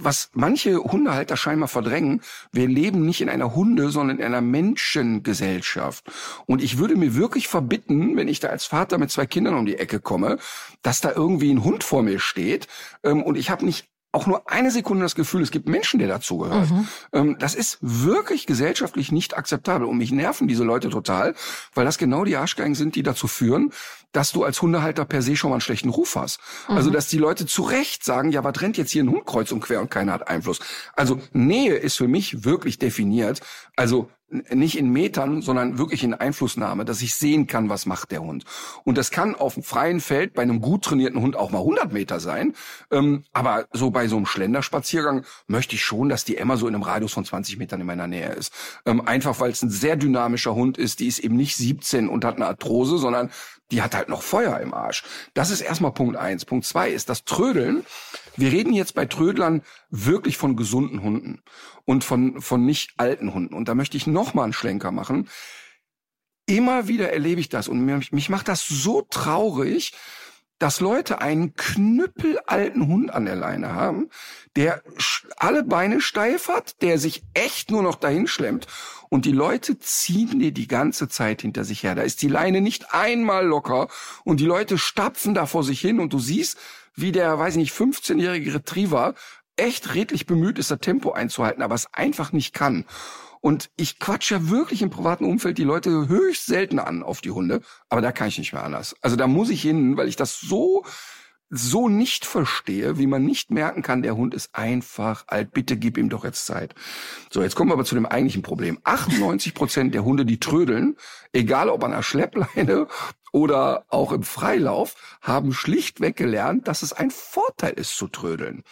was manche Hundehalter scheinbar verdrängen, wir leben nicht in einer Hunde, sondern in einer Menschengesellschaft. Und ich würde mir wirklich verbitten, wenn ich da als Vater mit zwei Kindern um die Ecke komme, dass da irgendwie ein Hund vor mir steht ähm, und ich habe nicht auch nur eine Sekunde das Gefühl, es gibt Menschen, der dazugehört. Mhm. Ähm, das ist wirklich gesellschaftlich nicht akzeptabel. Und mich nerven diese Leute total, weil das genau die Arschgeigen sind, die dazu führen, dass du als Hundehalter per se schon mal einen schlechten Ruf hast. Also, mhm. Also, dass die Leute zu Recht sagen, ja, was rennt jetzt hier ein Hund kreuz und quer und keiner hat Einfluss. Also, Nähe ist für mich wirklich definiert. Also, nicht in Metern, sondern wirklich in Einflussnahme, dass ich sehen kann, was macht der Hund. Und das kann auf dem freien Feld bei einem gut trainierten Hund auch mal 100 Meter sein. Ähm, aber so bei so einem Schlenderspaziergang möchte ich schon, dass die Emma so in einem Radius von 20 Metern in meiner Nähe ist. Ähm, einfach weil es ein sehr dynamischer Hund ist. Die ist eben nicht 17 und hat eine Arthrose, sondern die hat halt noch Feuer im Arsch. Das ist erstmal Punkt eins. Punkt zwei ist das Trödeln. Wir reden jetzt bei Trödlern wirklich von gesunden Hunden und von, von nicht alten Hunden. Und da möchte ich noch mal einen Schlenker machen. Immer wieder erlebe ich das und mich, mich macht das so traurig, dass Leute einen knüppelalten Hund an der Leine haben, der alle Beine steif hat, der sich echt nur noch dahin schlemmt und die Leute ziehen dir die ganze Zeit hinter sich her. Da ist die Leine nicht einmal locker und die Leute stapfen da vor sich hin und du siehst, wie der, weiß ich nicht, 15-jährige Retriever echt redlich bemüht ist, das Tempo einzuhalten, aber es einfach nicht kann. Und ich quatsch ja wirklich im privaten Umfeld die Leute höchst selten an auf die Hunde, aber da kann ich nicht mehr anders. Also da muss ich hin, weil ich das so so nicht verstehe, wie man nicht merken kann, der Hund ist einfach alt. Bitte gib ihm doch jetzt Zeit. So, jetzt kommen wir aber zu dem eigentlichen Problem. 98 Prozent der Hunde, die trödeln, egal ob an der Schleppleine oder auch im Freilauf, haben schlichtweg gelernt, dass es ein Vorteil ist zu trödeln.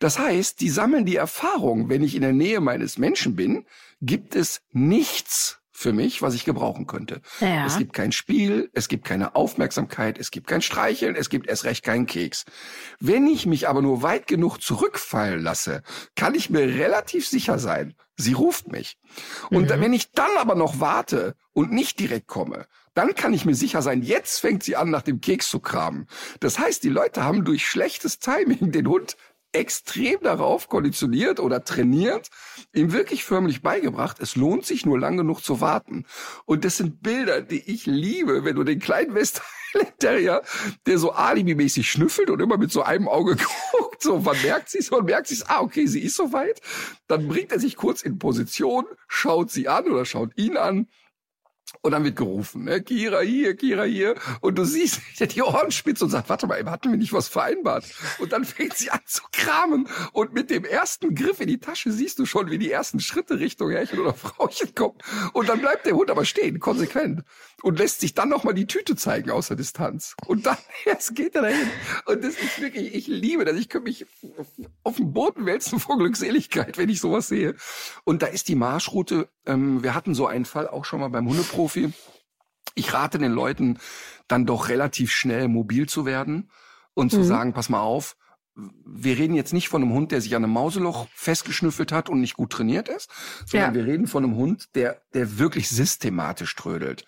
Das heißt, die sammeln die Erfahrung, wenn ich in der Nähe meines Menschen bin, gibt es nichts für mich, was ich gebrauchen könnte. Ja. Es gibt kein Spiel, es gibt keine Aufmerksamkeit, es gibt kein Streicheln, es gibt erst recht keinen Keks. Wenn ich mich aber nur weit genug zurückfallen lasse, kann ich mir relativ sicher sein, sie ruft mich. Und mhm. wenn ich dann aber noch warte und nicht direkt komme, dann kann ich mir sicher sein, jetzt fängt sie an, nach dem Keks zu kramen. Das heißt, die Leute haben durch schlechtes Timing den Hund extrem darauf konditioniert oder trainiert, ihm wirklich förmlich beigebracht, es lohnt sich nur lang genug zu warten. Und das sind Bilder, die ich liebe, wenn du den kleinen West Terrier, der so alibimäßig schnüffelt und immer mit so einem Auge [LAUGHS] guckt, so, wann merkt sie es, wann merkt sie es, ah, okay, sie ist soweit. Dann bringt er sich kurz in Position, schaut sie an oder schaut ihn an, und dann wird gerufen, ne? Kira hier, Kira hier. Und du siehst, [LAUGHS] der die Ohren spitzt und sagt, warte mal, hatten wir nicht was vereinbart? Und dann [LAUGHS] fängt sie an zu kramen. Und mit dem ersten Griff in die Tasche siehst du schon, wie die ersten Schritte Richtung Herrchen oder [LAUGHS] Frauchen kommen. Und dann bleibt der Hund aber stehen, konsequent. Und lässt sich dann nochmal die Tüte zeigen aus der Distanz. Und dann erst geht er dahin. Und das ist wirklich, ich liebe das. Ich könnte mich auf den Boden wälzen vor Glückseligkeit, wenn ich sowas sehe. Und da ist die Marschroute, ähm, wir hatten so einen Fall auch schon mal beim Hundeprofi Profi. Ich rate den Leuten dann doch relativ schnell mobil zu werden und zu mhm. sagen, pass mal auf, wir reden jetzt nicht von einem Hund, der sich an einem Mauseloch festgeschnüffelt hat und nicht gut trainiert ist, sondern ja. wir reden von einem Hund, der, der wirklich systematisch trödelt.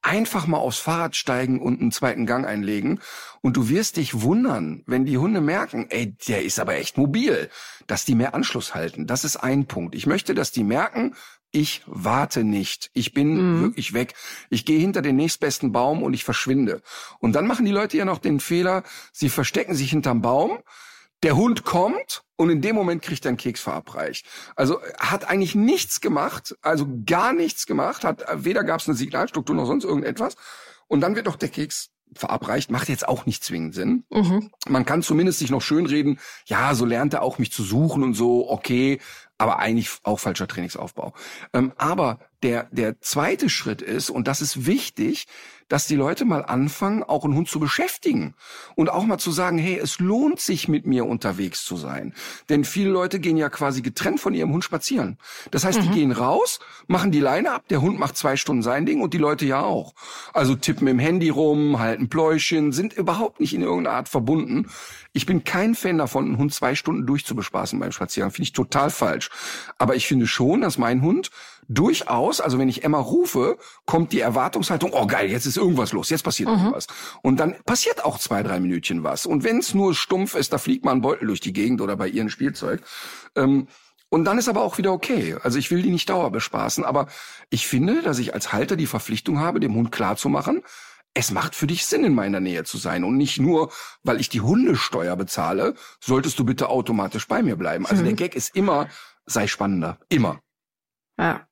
Einfach mal aufs Fahrrad steigen und einen zweiten Gang einlegen und du wirst dich wundern, wenn die Hunde merken, ey, der ist aber echt mobil, dass die mehr Anschluss halten. Das ist ein Punkt. Ich möchte, dass die merken, ich warte nicht. Ich bin mhm. wirklich weg. Ich gehe hinter den nächstbesten Baum und ich verschwinde. Und dann machen die Leute ja noch den Fehler, sie verstecken sich hinterm Baum. Der Hund kommt und in dem Moment kriegt er einen Keks verabreicht. Also hat eigentlich nichts gemacht, also gar nichts gemacht, hat weder gab es eine Signalstruktur noch sonst irgendetwas. Und dann wird doch der Keks verabreicht, macht jetzt auch nicht zwingend Sinn. Mhm. Man kann zumindest sich noch schönreden, ja, so lernt er auch mich zu suchen und so, okay, aber eigentlich auch falscher Trainingsaufbau. Ähm, aber der, der zweite Schritt ist, und das ist wichtig, dass die Leute mal anfangen, auch einen Hund zu beschäftigen und auch mal zu sagen, hey, es lohnt sich mit mir unterwegs zu sein. Denn viele Leute gehen ja quasi getrennt von ihrem Hund spazieren. Das heißt, die gehen raus, machen die Leine ab, der Hund macht zwei Stunden sein Ding und die Leute ja auch. Also tippen im Handy rum, halten Pläuschen, sind überhaupt nicht in irgendeiner Art verbunden. Ich bin kein Fan davon, einen Hund zwei Stunden durchzubespaßen beim Spaziergang. Finde ich total falsch. Aber ich finde schon, dass mein Hund durchaus, also wenn ich Emma rufe, kommt die Erwartungshaltung, oh geil, jetzt ist irgendwas los, jetzt passiert irgendwas. Und dann passiert auch zwei, drei Minütchen was. Und wenn es nur stumpf ist, da fliegt mal ein Beutel durch die Gegend oder bei ihren Spielzeug. Ähm, und dann ist aber auch wieder okay. Also ich will die nicht dauerbespaßen, aber ich finde, dass ich als Halter die Verpflichtung habe, dem Hund klarzumachen, es macht für dich Sinn, in meiner Nähe zu sein. Und nicht nur, weil ich die Hundesteuer bezahle, solltest du bitte automatisch bei mir bleiben. Also der Gag ist immer, sei spannender. Immer. Ja.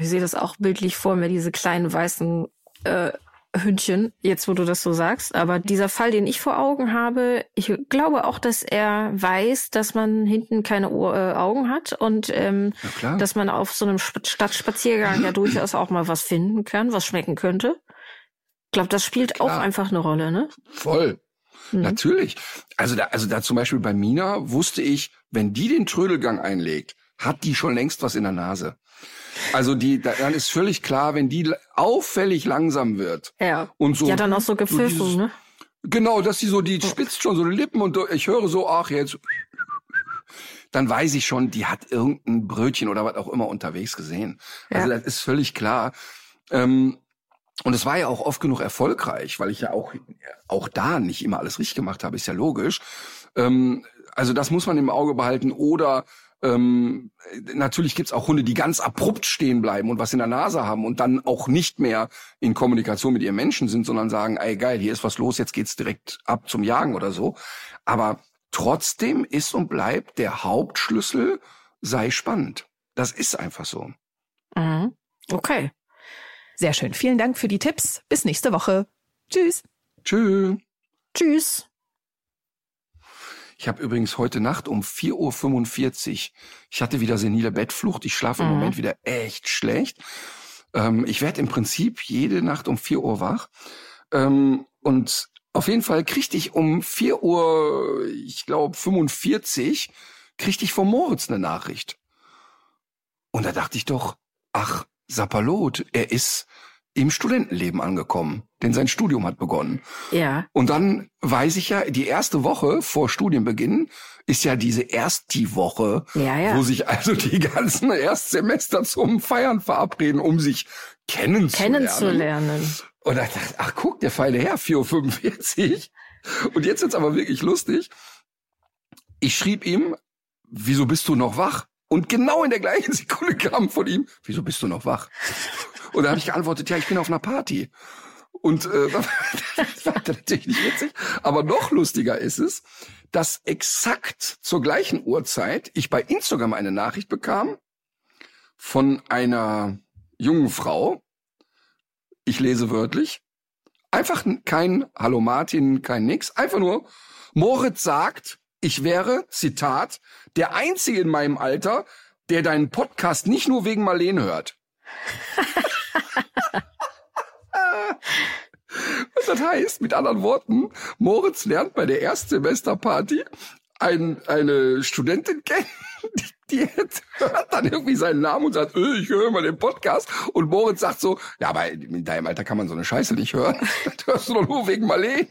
Ich sehe das auch bildlich vor mir, diese kleinen weißen äh, Hündchen, jetzt wo du das so sagst. Aber dieser Fall, den ich vor Augen habe, ich glaube auch, dass er weiß, dass man hinten keine Ohr, äh, Augen hat und ähm, dass man auf so einem Sp- Stadtspaziergang ja [CLEARS THROAT] durchaus auch mal was finden kann, was schmecken könnte. Ich glaube, das spielt auch einfach eine Rolle, ne? Voll. Mhm. Natürlich. Also da, also da zum Beispiel bei Mina wusste ich, wenn die den Trödelgang einlegt, hat die schon längst was in der Nase. Also die, da, dann ist völlig klar, wenn die auffällig langsam wird Ja. und so. ja, dann auch so gepfiffen, dieses- ne? Genau, dass sie so, die spitzt schon so die Lippen und ich höre so, ach jetzt. Dann weiß ich schon, die hat irgendein Brötchen oder was auch immer unterwegs gesehen. Also Ja. das ist völlig klar. Ähm, und es war ja auch oft genug erfolgreich, weil ich ja auch, auch da nicht immer alles richtig gemacht habe, ist ja logisch. Ähm, also das muss man im Auge behalten. Oder ähm, natürlich gibt's auch Hunde, die ganz abrupt stehen bleiben und was in der Nase haben und dann auch nicht mehr in Kommunikation mit ihrem Menschen sind, sondern sagen, ey geil, hier ist was los, jetzt geht's direkt ab zum Jagen oder so. Aber trotzdem ist und bleibt der Hauptschlüssel, sei spannend. Das ist einfach so. Mhm. Okay. Sehr schön. Vielen Dank für die Tipps. Bis nächste Woche. Tschüss. Tschüss. Tschüss. Ich habe übrigens heute Nacht um 4.45 Uhr, ich hatte wieder senile Bettflucht, ich schlafe im Mhm. Moment wieder echt schlecht. Ähm, ich werde im Prinzip jede Nacht um 4 Uhr wach. Ähm, und auf jeden Fall kriegte ich um 4 Uhr, ich glaube 45, kriegte ich von Moritz eine Nachricht. Und da dachte ich doch, ach, Sapperlot, er ist im Studentenleben angekommen, denn sein Studium hat begonnen. Ja. Und dann weiß ich ja, die erste Woche vor Studienbeginn ist ja diese Ersti-Woche, Ja, ja. wo sich also die ganzen [LAUGHS] Erstsemester zum Feiern verabreden, um sich kennenzulernen. Kennenzulernen. Und da dachte ich, ach guck, der feine Herr, 4.45 Uhr. Und jetzt wird's aber wirklich lustig. Ich schrieb ihm, wieso bist du noch wach? Und genau in der gleichen [LAUGHS] Sekunde kam von ihm, wieso bist du noch wach? Und da habe ich geantwortet, ja, ich bin auf einer Party. Und äh, [LAUGHS] das war natürlich nicht witzig. Aber noch lustiger ist es, dass exakt zur gleichen Uhrzeit ich bei Instagram eine Nachricht bekam von einer jungen Frau. Ich lese wörtlich. Einfach kein Hallo Martin, kein nix. Einfach nur, Moritz sagt, ich wäre, Zitat, der Einzige in meinem Alter, der deinen Podcast nicht nur wegen Marleen hört. [LAUGHS] Was das heißt, mit anderen Worten, Moritz lernt bei der Erstsemesterparty ein, eine Studentin kennen, [LAUGHS] die, die hört dann irgendwie seinen Namen und sagt, äh, ich höre mal den Podcast. Und Moritz sagt so, ja, aber in deinem Alter kann man so eine Scheiße nicht hören. [LAUGHS] Das hörst du doch nur wegen Marleen.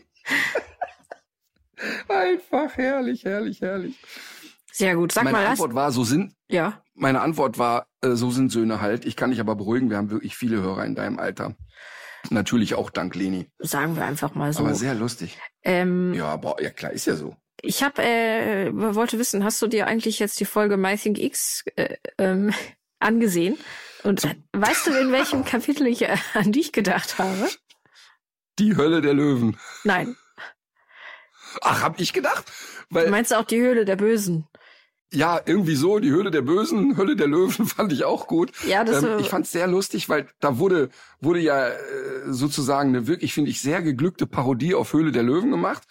Einfach herrlich, herrlich, herrlich. Sehr gut. Sag Meine mal. Antwort war, so sind, Ja. meine Antwort war, äh, so sind Söhne halt. Ich kann dich aber beruhigen, wir haben wirklich viele Hörer in deinem Alter. Natürlich auch dank Leni. Sagen wir einfach mal so. Aber sehr lustig. ähm, Ja, boah, ja klar, ist ja so. Ich habe äh, wollte wissen, hast du dir eigentlich jetzt die Folge MyThink X äh, ähm, [LAUGHS] angesehen? Und äh, weißt du, in welchem Kapitel ich äh, an dich gedacht habe? Die Hölle der Löwen. Nein. Ach, hab ich gedacht? Weil, Meinst du auch die Höhle der Bösen? Ja, irgendwie so, die Höhle der Bösen, [LAUGHS] Hölle der Löwen [LAUGHS] fand ich auch gut. Ja, das ähm, äh, ich fand es sehr lustig, weil da wurde wurde ja äh, sozusagen eine wirklich, finde ich, sehr geglückte Parodie auf Höhle der Löwen gemacht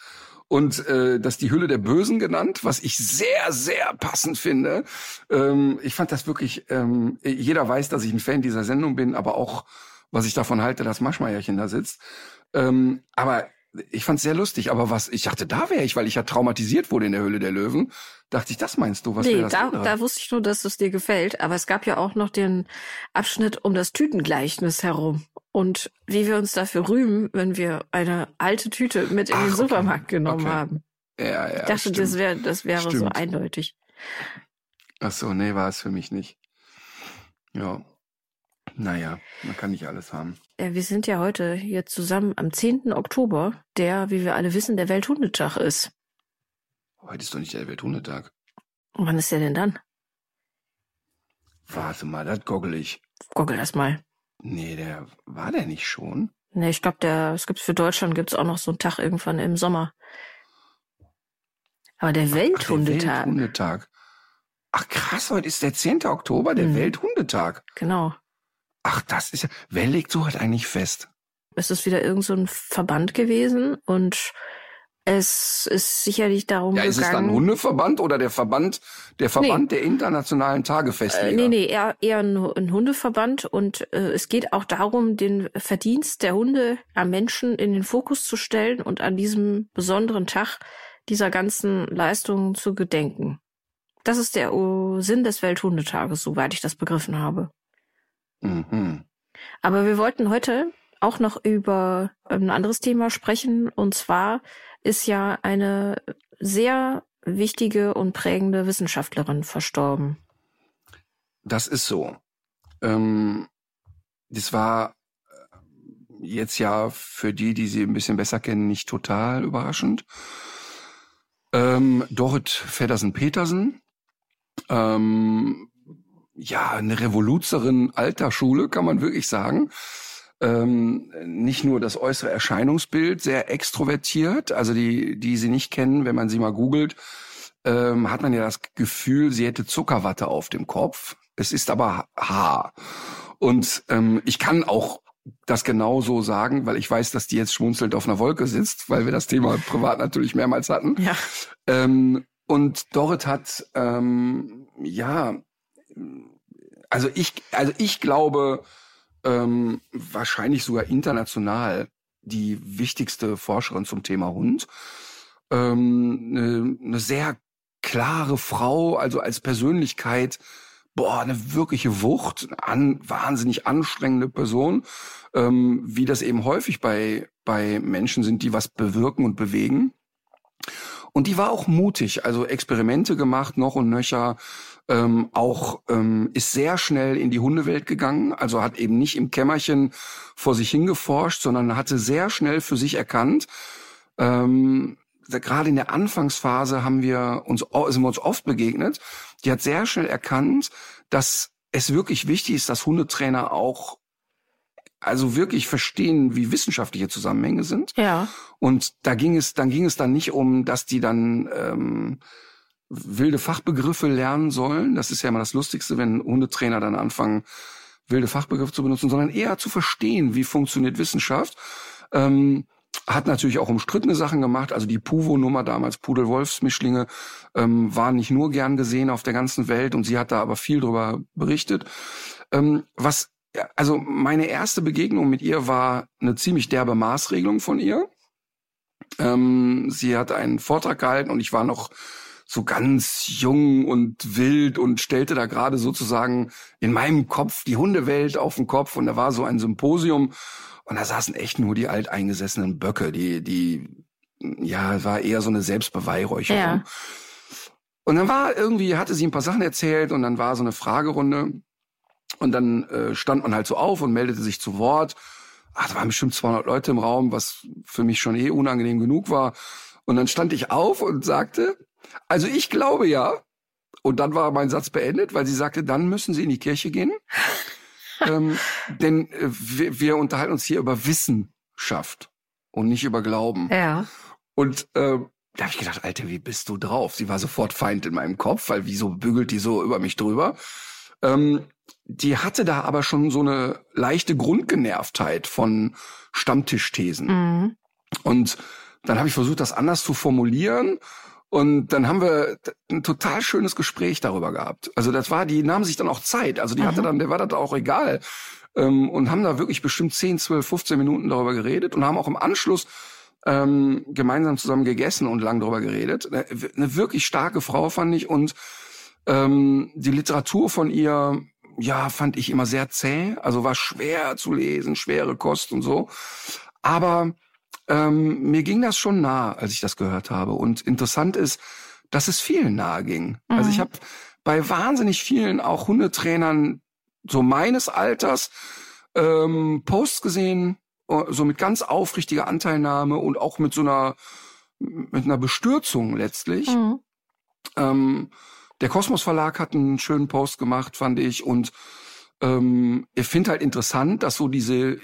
und äh, das die Hülle der Bösen genannt, was ich sehr, sehr passend finde. Ähm, ich fand das wirklich, ähm, jeder weiß, dass ich ein Fan dieser Sendung bin, aber auch, was ich davon halte, dass Maschmeierchen da sitzt. Ähm, aber ich fand's sehr lustig, aber was, ich dachte, da wäre ich, weil ich ja traumatisiert wurde in der Höhle der Löwen. Dachte ich, das meinst du? Was nee, das da, andere? da wusste ich nur, dass es dir gefällt. Aber es gab ja auch noch den Abschnitt um das Tütengleichnis herum. Und wie wir uns dafür rühmen, wenn wir eine alte Tüte mit in Ach, den okay. Supermarkt genommen Okay. haben. ja, ja, Ich dachte, das stimmt. wäre das wäre so eindeutig. Ach so, nee, war es für mich nicht. Ja. Naja, man kann nicht alles haben. Ja, wir sind ja heute hier zusammen am 10. Oktober, der, wie wir alle wissen, der Welthundetag ist. Heute ist doch nicht der Welthundetag. Und wann ist der denn dann? Warte mal, das goggle ich. Google das mal. Nee, der war der nicht schon? Nee, ich glaube, der, es gibt für Deutschland gibt's auch noch so einen Tag irgendwann im Sommer. Aber der Ach, der Welthundetag, Welthundetag. Ach krass, heute ist der 10. Oktober, der Mhm. Welthundetag. genau. Ach, das ist ja. Wer legt sowas eigentlich fest? Es ist wieder irgend so ein Verband gewesen und es ist sicherlich darum Ja, ist es dann ein gegangen. Hundeverband oder der Verband, der Verband der internationalen Tagefestleger? Äh, nee, nee, eher, eher ein, ein Hundeverband und äh, es geht auch darum, den Verdienst der Hunde am Menschen in den Fokus zu stellen und an diesem besonderen Tag dieser ganzen Leistungen zu gedenken. Das ist der äh, Sinn des Welthundetages, soweit ich das begriffen habe. Mhm. Aber wir wollten heute auch noch über ein anderes Thema sprechen. Und zwar ist ja eine sehr wichtige und prägende Wissenschaftlerin verstorben. Das ist so. Ähm, das war äh, jetzt ja für die, die sie ein bisschen besser kennen, nicht total überraschend. Ähm, Dorit Feddersen-Petersen, ähm, ja, eine Revoluzerin alter Schule, kann man wirklich sagen. Ähm, nicht nur das äußere Erscheinungsbild sehr extrovertiert, also die, die sie nicht kennen, wenn man sie mal googelt, ähm, hat man ja das Gefühl, sie hätte Zuckerwatte auf dem Kopf. Es ist aber Haar. Und ähm, ich kann auch das genauso sagen, weil ich weiß, dass die jetzt schmunzelnd auf einer Wolke sitzt, weil wir das Thema [LAUGHS] privat natürlich mehrmals hatten. Ja. Ähm, und Dorit hat, ähm, ja, also ich, also ich glaube, ähm, wahrscheinlich sogar international die wichtigste Forscherin zum Thema Hund. Ähm, eine, eine sehr klare Frau, also als Persönlichkeit, boah, eine wirkliche Wucht, an, wahnsinnig anstrengende Person, ähm, wie das eben häufig bei, bei Menschen sind, die was bewirken und bewegen. Und die war auch mutig, also Experimente gemacht, noch und nöcher, ähm, auch ähm, ist sehr schnell in die Hundewelt gegangen, also hat eben nicht im Kämmerchen vor sich hingeforscht, sondern hatte sehr schnell für sich erkannt, ähm, gerade in der Anfangsphase haben wir uns, sind wir uns oft begegnet, die hat sehr schnell erkannt, dass es wirklich wichtig ist, dass Hundetrainer auch also wirklich verstehen, wie wissenschaftliche Zusammenhänge sind. Ja. Und da ging es, dann ging es dann nicht um, dass die dann ähm, wilde Fachbegriffe lernen sollen. Das ist ja immer das Lustigste, wenn Hundetrainer dann anfangen, wilde Fachbegriffe zu benutzen, sondern eher zu verstehen, wie funktioniert Wissenschaft. Ähm, hat natürlich auch umstrittene Sachen gemacht. Also die Puvo-Nummer damals, Pudel-Wolfs-Mischlinge, ähm, waren nicht nur gern gesehen auf der ganzen Welt und sie hat da aber viel drüber berichtet. Ähm, was, also meine erste Begegnung mit ihr war eine ziemlich derbe Maßregelung von ihr. Ähm, sie hat einen Vortrag gehalten und ich war noch so ganz jung und wild und stellte da gerade sozusagen in meinem Kopf die Hundewelt auf den Kopf und da war so ein Symposium und da saßen echt nur die alteingesessenen Böcke, die, die, ja, war eher so eine Selbstbeweihräucherung. Ja. Und dann war irgendwie, hatte sie ein paar Sachen erzählt und dann war so eine Fragerunde und dann äh, stand man halt so auf und meldete sich zu Wort. Ach, da waren bestimmt 200 Leute im Raum, was für mich schon eh unangenehm genug war. Und dann stand ich auf und sagte, also ich glaube ja, und dann war mein Satz beendet, weil sie sagte, dann müssen Sie in die Kirche gehen. [LAUGHS] ähm, denn äh, wir, wir unterhalten uns hier über Wissenschaft und nicht über Glauben. Ja. Und äh, da habe ich gedacht, Alter, wie bist du drauf? Sie war sofort Feind in meinem Kopf, weil wieso bügelt die so über mich drüber? Ähm, die hatte da aber schon so eine leichte Grundgenervtheit von Stammtischthesen. Mhm. Und dann habe ich versucht, das anders zu formulieren. Und dann haben wir ein total schönes Gespräch darüber gehabt. Also das war, die nahmen sich dann auch Zeit. Also die mhm. hatte dann, der war das auch egal. Ähm, und haben da wirklich bestimmt 10, 12, 15 Minuten darüber geredet und haben auch im Anschluss ähm, gemeinsam zusammen gegessen und lang darüber geredet. Eine, eine wirklich starke Frau fand ich und ähm, die Literatur von ihr, ja, fand ich immer sehr zäh. Also war schwer zu lesen, schwere Kost und so. Aber ähm, mir ging das schon nah, als ich das gehört habe. Und interessant ist, dass es vielen nahe ging. Mhm. Also ich habe bei wahnsinnig vielen auch Hundetrainern so meines Alters ähm, Posts gesehen, äh, so mit ganz aufrichtiger Anteilnahme und auch mit so einer mit einer Bestürzung letztlich. Mhm. Ähm, der Kosmos Verlag hat einen schönen Post gemacht, fand ich, und ähm, ich finde halt interessant, dass so diese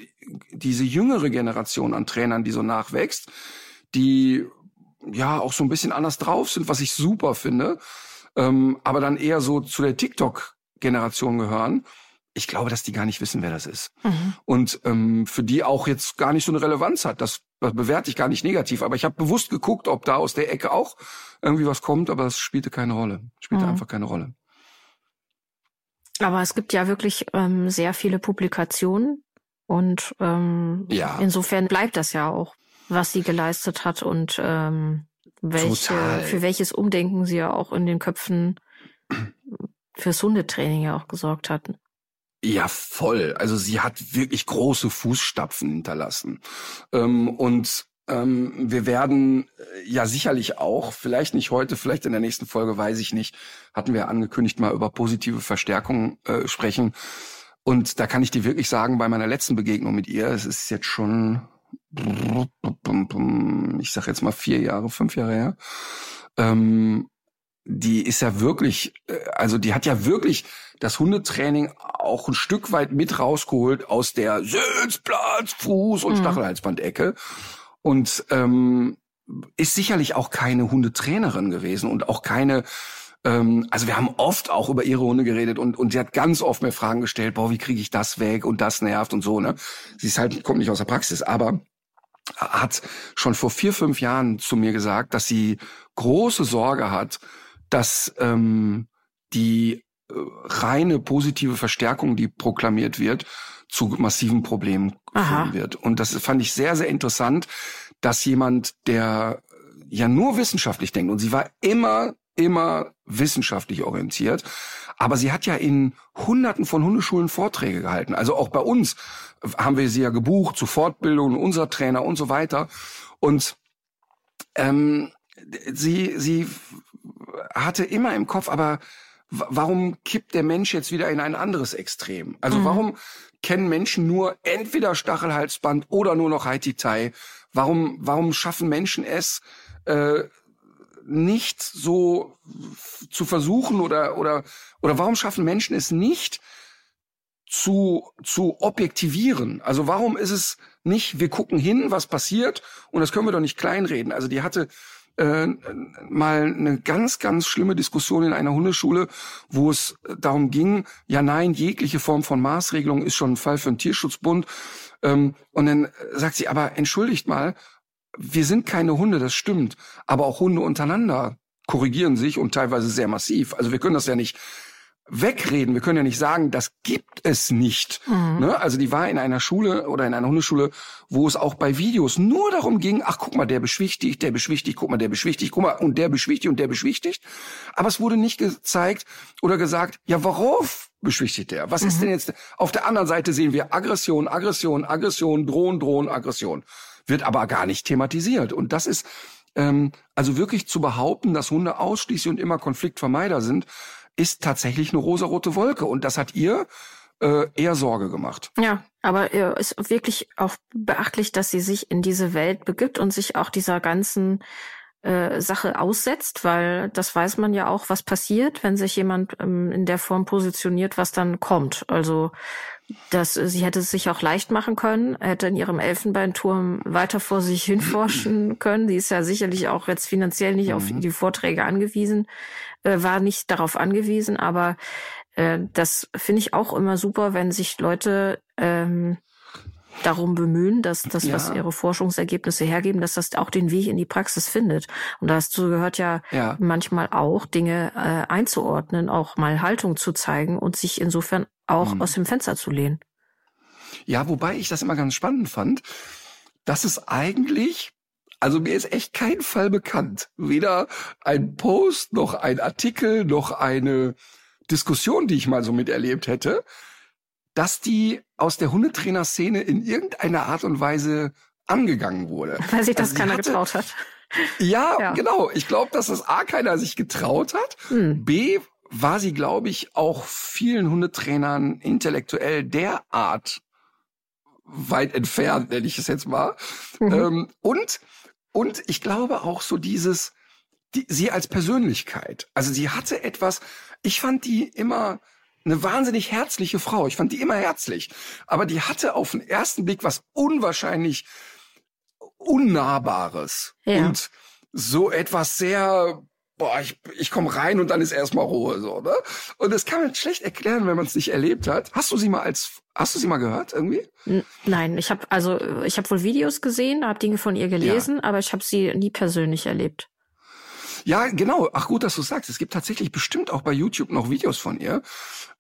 diese jüngere Generation an Trainern, die so nachwächst, die ja auch so ein bisschen anders drauf sind, was ich super finde, ähm, aber dann eher so zu der TikTok-Generation gehören ich glaube, dass die gar nicht wissen, wer das ist. Mhm. Und ähm, für die auch jetzt gar nicht so eine Relevanz hat. Das, das bewerte ich gar nicht negativ. Aber ich habe bewusst geguckt, ob da aus der Ecke auch irgendwie was kommt, aber es spielte keine Rolle. Spielte mhm. einfach keine Rolle. Aber es gibt ja wirklich ähm, sehr viele Publikationen und ähm, ja. insofern bleibt das ja auch, was sie geleistet hat und ähm, welche, für welches Umdenken sie ja auch in den Köpfen fürs Hundetraining ja auch gesorgt hatten. Ja, voll. Also sie hat wirklich große Fußstapfen hinterlassen. Ähm, und ähm, wir werden äh, ja sicherlich auch, vielleicht nicht heute, vielleicht in der nächsten Folge, weiß ich nicht, hatten wir angekündigt, mal über positive Verstärkung äh, sprechen. Und da kann ich dir wirklich sagen, bei meiner letzten Begegnung mit ihr, es ist jetzt schon, ich sag jetzt mal vier Jahre, fünf Jahre her, ähm, die ist ja wirklich, äh, also die hat ja wirklich das Hundetraining auch ein Stück weit mit rausgeholt aus der Sitzplatz, Fuß und mhm. Stachelhalsbandecke und ähm, ist sicherlich auch keine Hundetrainerin gewesen und auch keine ähm, also wir haben oft auch über ihre Hunde geredet und und sie hat ganz oft mir Fragen gestellt, boah, wie kriege ich das weg und das nervt und so, ne? Sie ist halt kommt nicht aus der Praxis, aber hat schon vor vier, fünf Jahren zu mir gesagt, dass sie große Sorge hat, dass ähm, die äh, reine positive Verstärkung, die proklamiert wird, zu massiven Problemen führen wird. Und das fand ich sehr, sehr interessant, dass jemand, der ja nur wissenschaftlich denkt, und sie war immer, immer wissenschaftlich orientiert, aber sie hat ja in Hunderten von Hundeschulen Vorträge gehalten. Also auch bei uns haben wir sie ja gebucht zu Fortbildungen, unser Trainer und so weiter. Und ähm, sie, sie hatte immer im Kopf, aber warum kippt der Mensch jetzt wieder in ein anderes Extrem? Also mhm. warum kennen Menschen nur entweder Stachelhalsband oder nur noch Haititai? Warum, warum schaffen Menschen es, äh, nicht so zu versuchen oder, oder, oder warum schaffen Menschen es nicht, zu, zu objektivieren. Also warum ist es nicht, wir gucken hin, was passiert und das können wir doch nicht kleinreden. Also die hatte äh, mal eine ganz, ganz schlimme Diskussion in einer Hundeschule, wo es darum ging, ja nein, jegliche Form von Maßregelung ist schon ein Fall für den Tierschutzbund. Ähm, und dann sagt sie, aber entschuldigt mal, wir sind keine Hunde, das stimmt, aber auch Hunde untereinander korrigieren sich und teilweise sehr massiv. Also wir können das ja nicht wegreden. Wir können ja nicht sagen, das gibt es nicht. Mhm. Ne? Also die war in einer Schule oder in einer Hundeschule, wo es auch bei Videos nur darum ging, ach guck mal, der beschwichtigt, der beschwichtigt, guck mal, der beschwichtigt, guck mal, und der beschwichtigt und der beschwichtigt. Aber es wurde nicht gezeigt oder gesagt, ja, worauf beschwichtigt der? Was mhm. ist denn jetzt? Auf der anderen Seite sehen wir Aggression, Aggression, Aggression, Drohen, Drohen, Aggression. Wird aber gar nicht thematisiert. Und das ist ähm, also wirklich zu behaupten, dass Hunde ausschließlich und immer Konfliktvermeider sind, ist tatsächlich eine rosarote Wolke. Und das hat ihr äh, eher Sorge gemacht. Ja, aber äh, ist wirklich auch beachtlich, dass sie sich in diese Welt begibt und sich auch dieser ganzen äh, Sache aussetzt, weil das weiß man ja auch, was passiert, wenn sich jemand ähm, in der Form positioniert, was dann kommt. Also dass äh, sie hätte es sich auch leicht machen können, hätte in ihrem Elfenbeinturm weiter vor sich [CLEARS THROAT] hinforschen können. Sie ist ja sicherlich auch jetzt finanziell nicht mhm. auf die Vorträge angewiesen, äh, war nicht darauf angewiesen, aber äh, das finde ich auch immer super, wenn sich Leute ähm, darum bemühen, dass das, ja. was ihre Forschungsergebnisse hergeben, dass das auch den Weg in die Praxis findet. Und dazu gehört ja, ja. manchmal auch, Dinge äh, einzuordnen, auch mal Haltung zu zeigen und sich insofern auch mhm. aus dem Fenster zu lehnen. Ja, wobei ich das immer ganz spannend fand, dass es eigentlich also mir ist echt kein Fall bekannt. Weder ein Post, noch ein Artikel, noch eine Diskussion, die ich mal so miterlebt hätte, dass die aus der Hundetrainer-Szene in irgendeiner Art und Weise angegangen wurde. [LAUGHS] Weil sich das also keiner hatte, getraut hat. Ja, ja. genau. Ich glaube, dass das A keiner sich getraut hat. Hm. B war sie, glaube ich, auch vielen Hundetrainern intellektuell derart weit entfernt, nenne ich es jetzt mal. Mhm. Ähm, und, und ich glaube auch so dieses, die, sie als Persönlichkeit. Also sie hatte etwas, ich fand die immer eine wahnsinnig herzliche Frau. Ich fand die immer herzlich. Aber die hatte auf den ersten Blick was unwahrscheinlich Unnahbares. Ja. Und so etwas sehr, boah, ich, ich komme rein und dann ist erstmal Ruhe, so, ne? Und das kann man schlecht erklären, wenn man es nicht erlebt hat. Hast du sie mal als, hast du sie mal gehört irgendwie? Nein, ich habe also, ich habe wohl Videos gesehen, habe Dinge von ihr gelesen, ja. aber ich habe sie nie persönlich erlebt. Ja, genau. Ach gut, dass du sagst. Es gibt tatsächlich bestimmt auch bei YouTube noch Videos von ihr.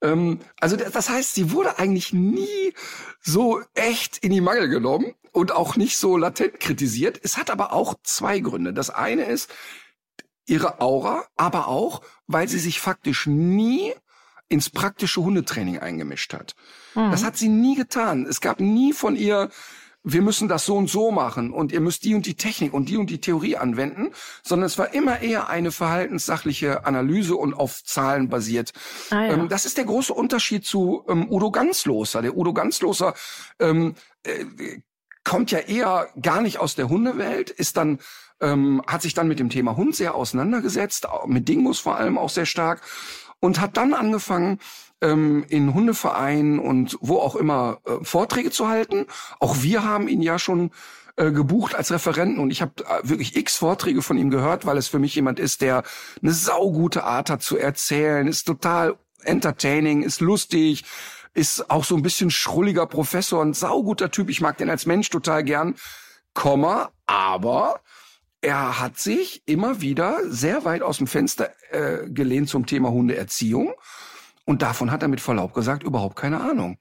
Ähm, also das heißt, sie wurde eigentlich nie so echt in die Mangel genommen und auch nicht so latent kritisiert. Es hat aber auch zwei Gründe. Das eine ist ihre Aura, aber auch, weil sie sich faktisch nie ins praktische Hundetraining eingemischt hat. Mhm. Das hat sie nie getan. Es gab nie von ihr wir müssen das so und so machen und ihr müsst die und die Technik und die und die Theorie anwenden, sondern es war immer eher eine verhaltenssachliche Analyse und auf Zahlen basiert. Ah, ja. ähm, das ist der große Unterschied zu ähm, Udo Ganzloser. Der Udo Ganzloser ähm, äh, kommt ja eher gar nicht aus der Hundewelt, ist dann ähm, hat sich dann mit dem Thema Hund sehr auseinandergesetzt, mit Dingus vor allem auch sehr stark und hat dann angefangen, ähm, in Hundevereinen und wo auch immer äh, Vorträge zu halten. Auch wir haben ihn ja schon äh, gebucht als Referenten und ich habe äh, wirklich x Vorträge von ihm gehört, weil es für mich jemand ist, der eine saugute Art hat zu erzählen, ist total entertaining, ist lustig, ist auch so ein bisschen schrulliger Professor, ein sauguter Typ. Ich mag den als Mensch total gern, Komma, aber er hat sich immer wieder sehr weit aus dem Fenster äh, gelehnt zum Thema Hundeerziehung und davon hat er mit Verlaub gesagt überhaupt keine Ahnung.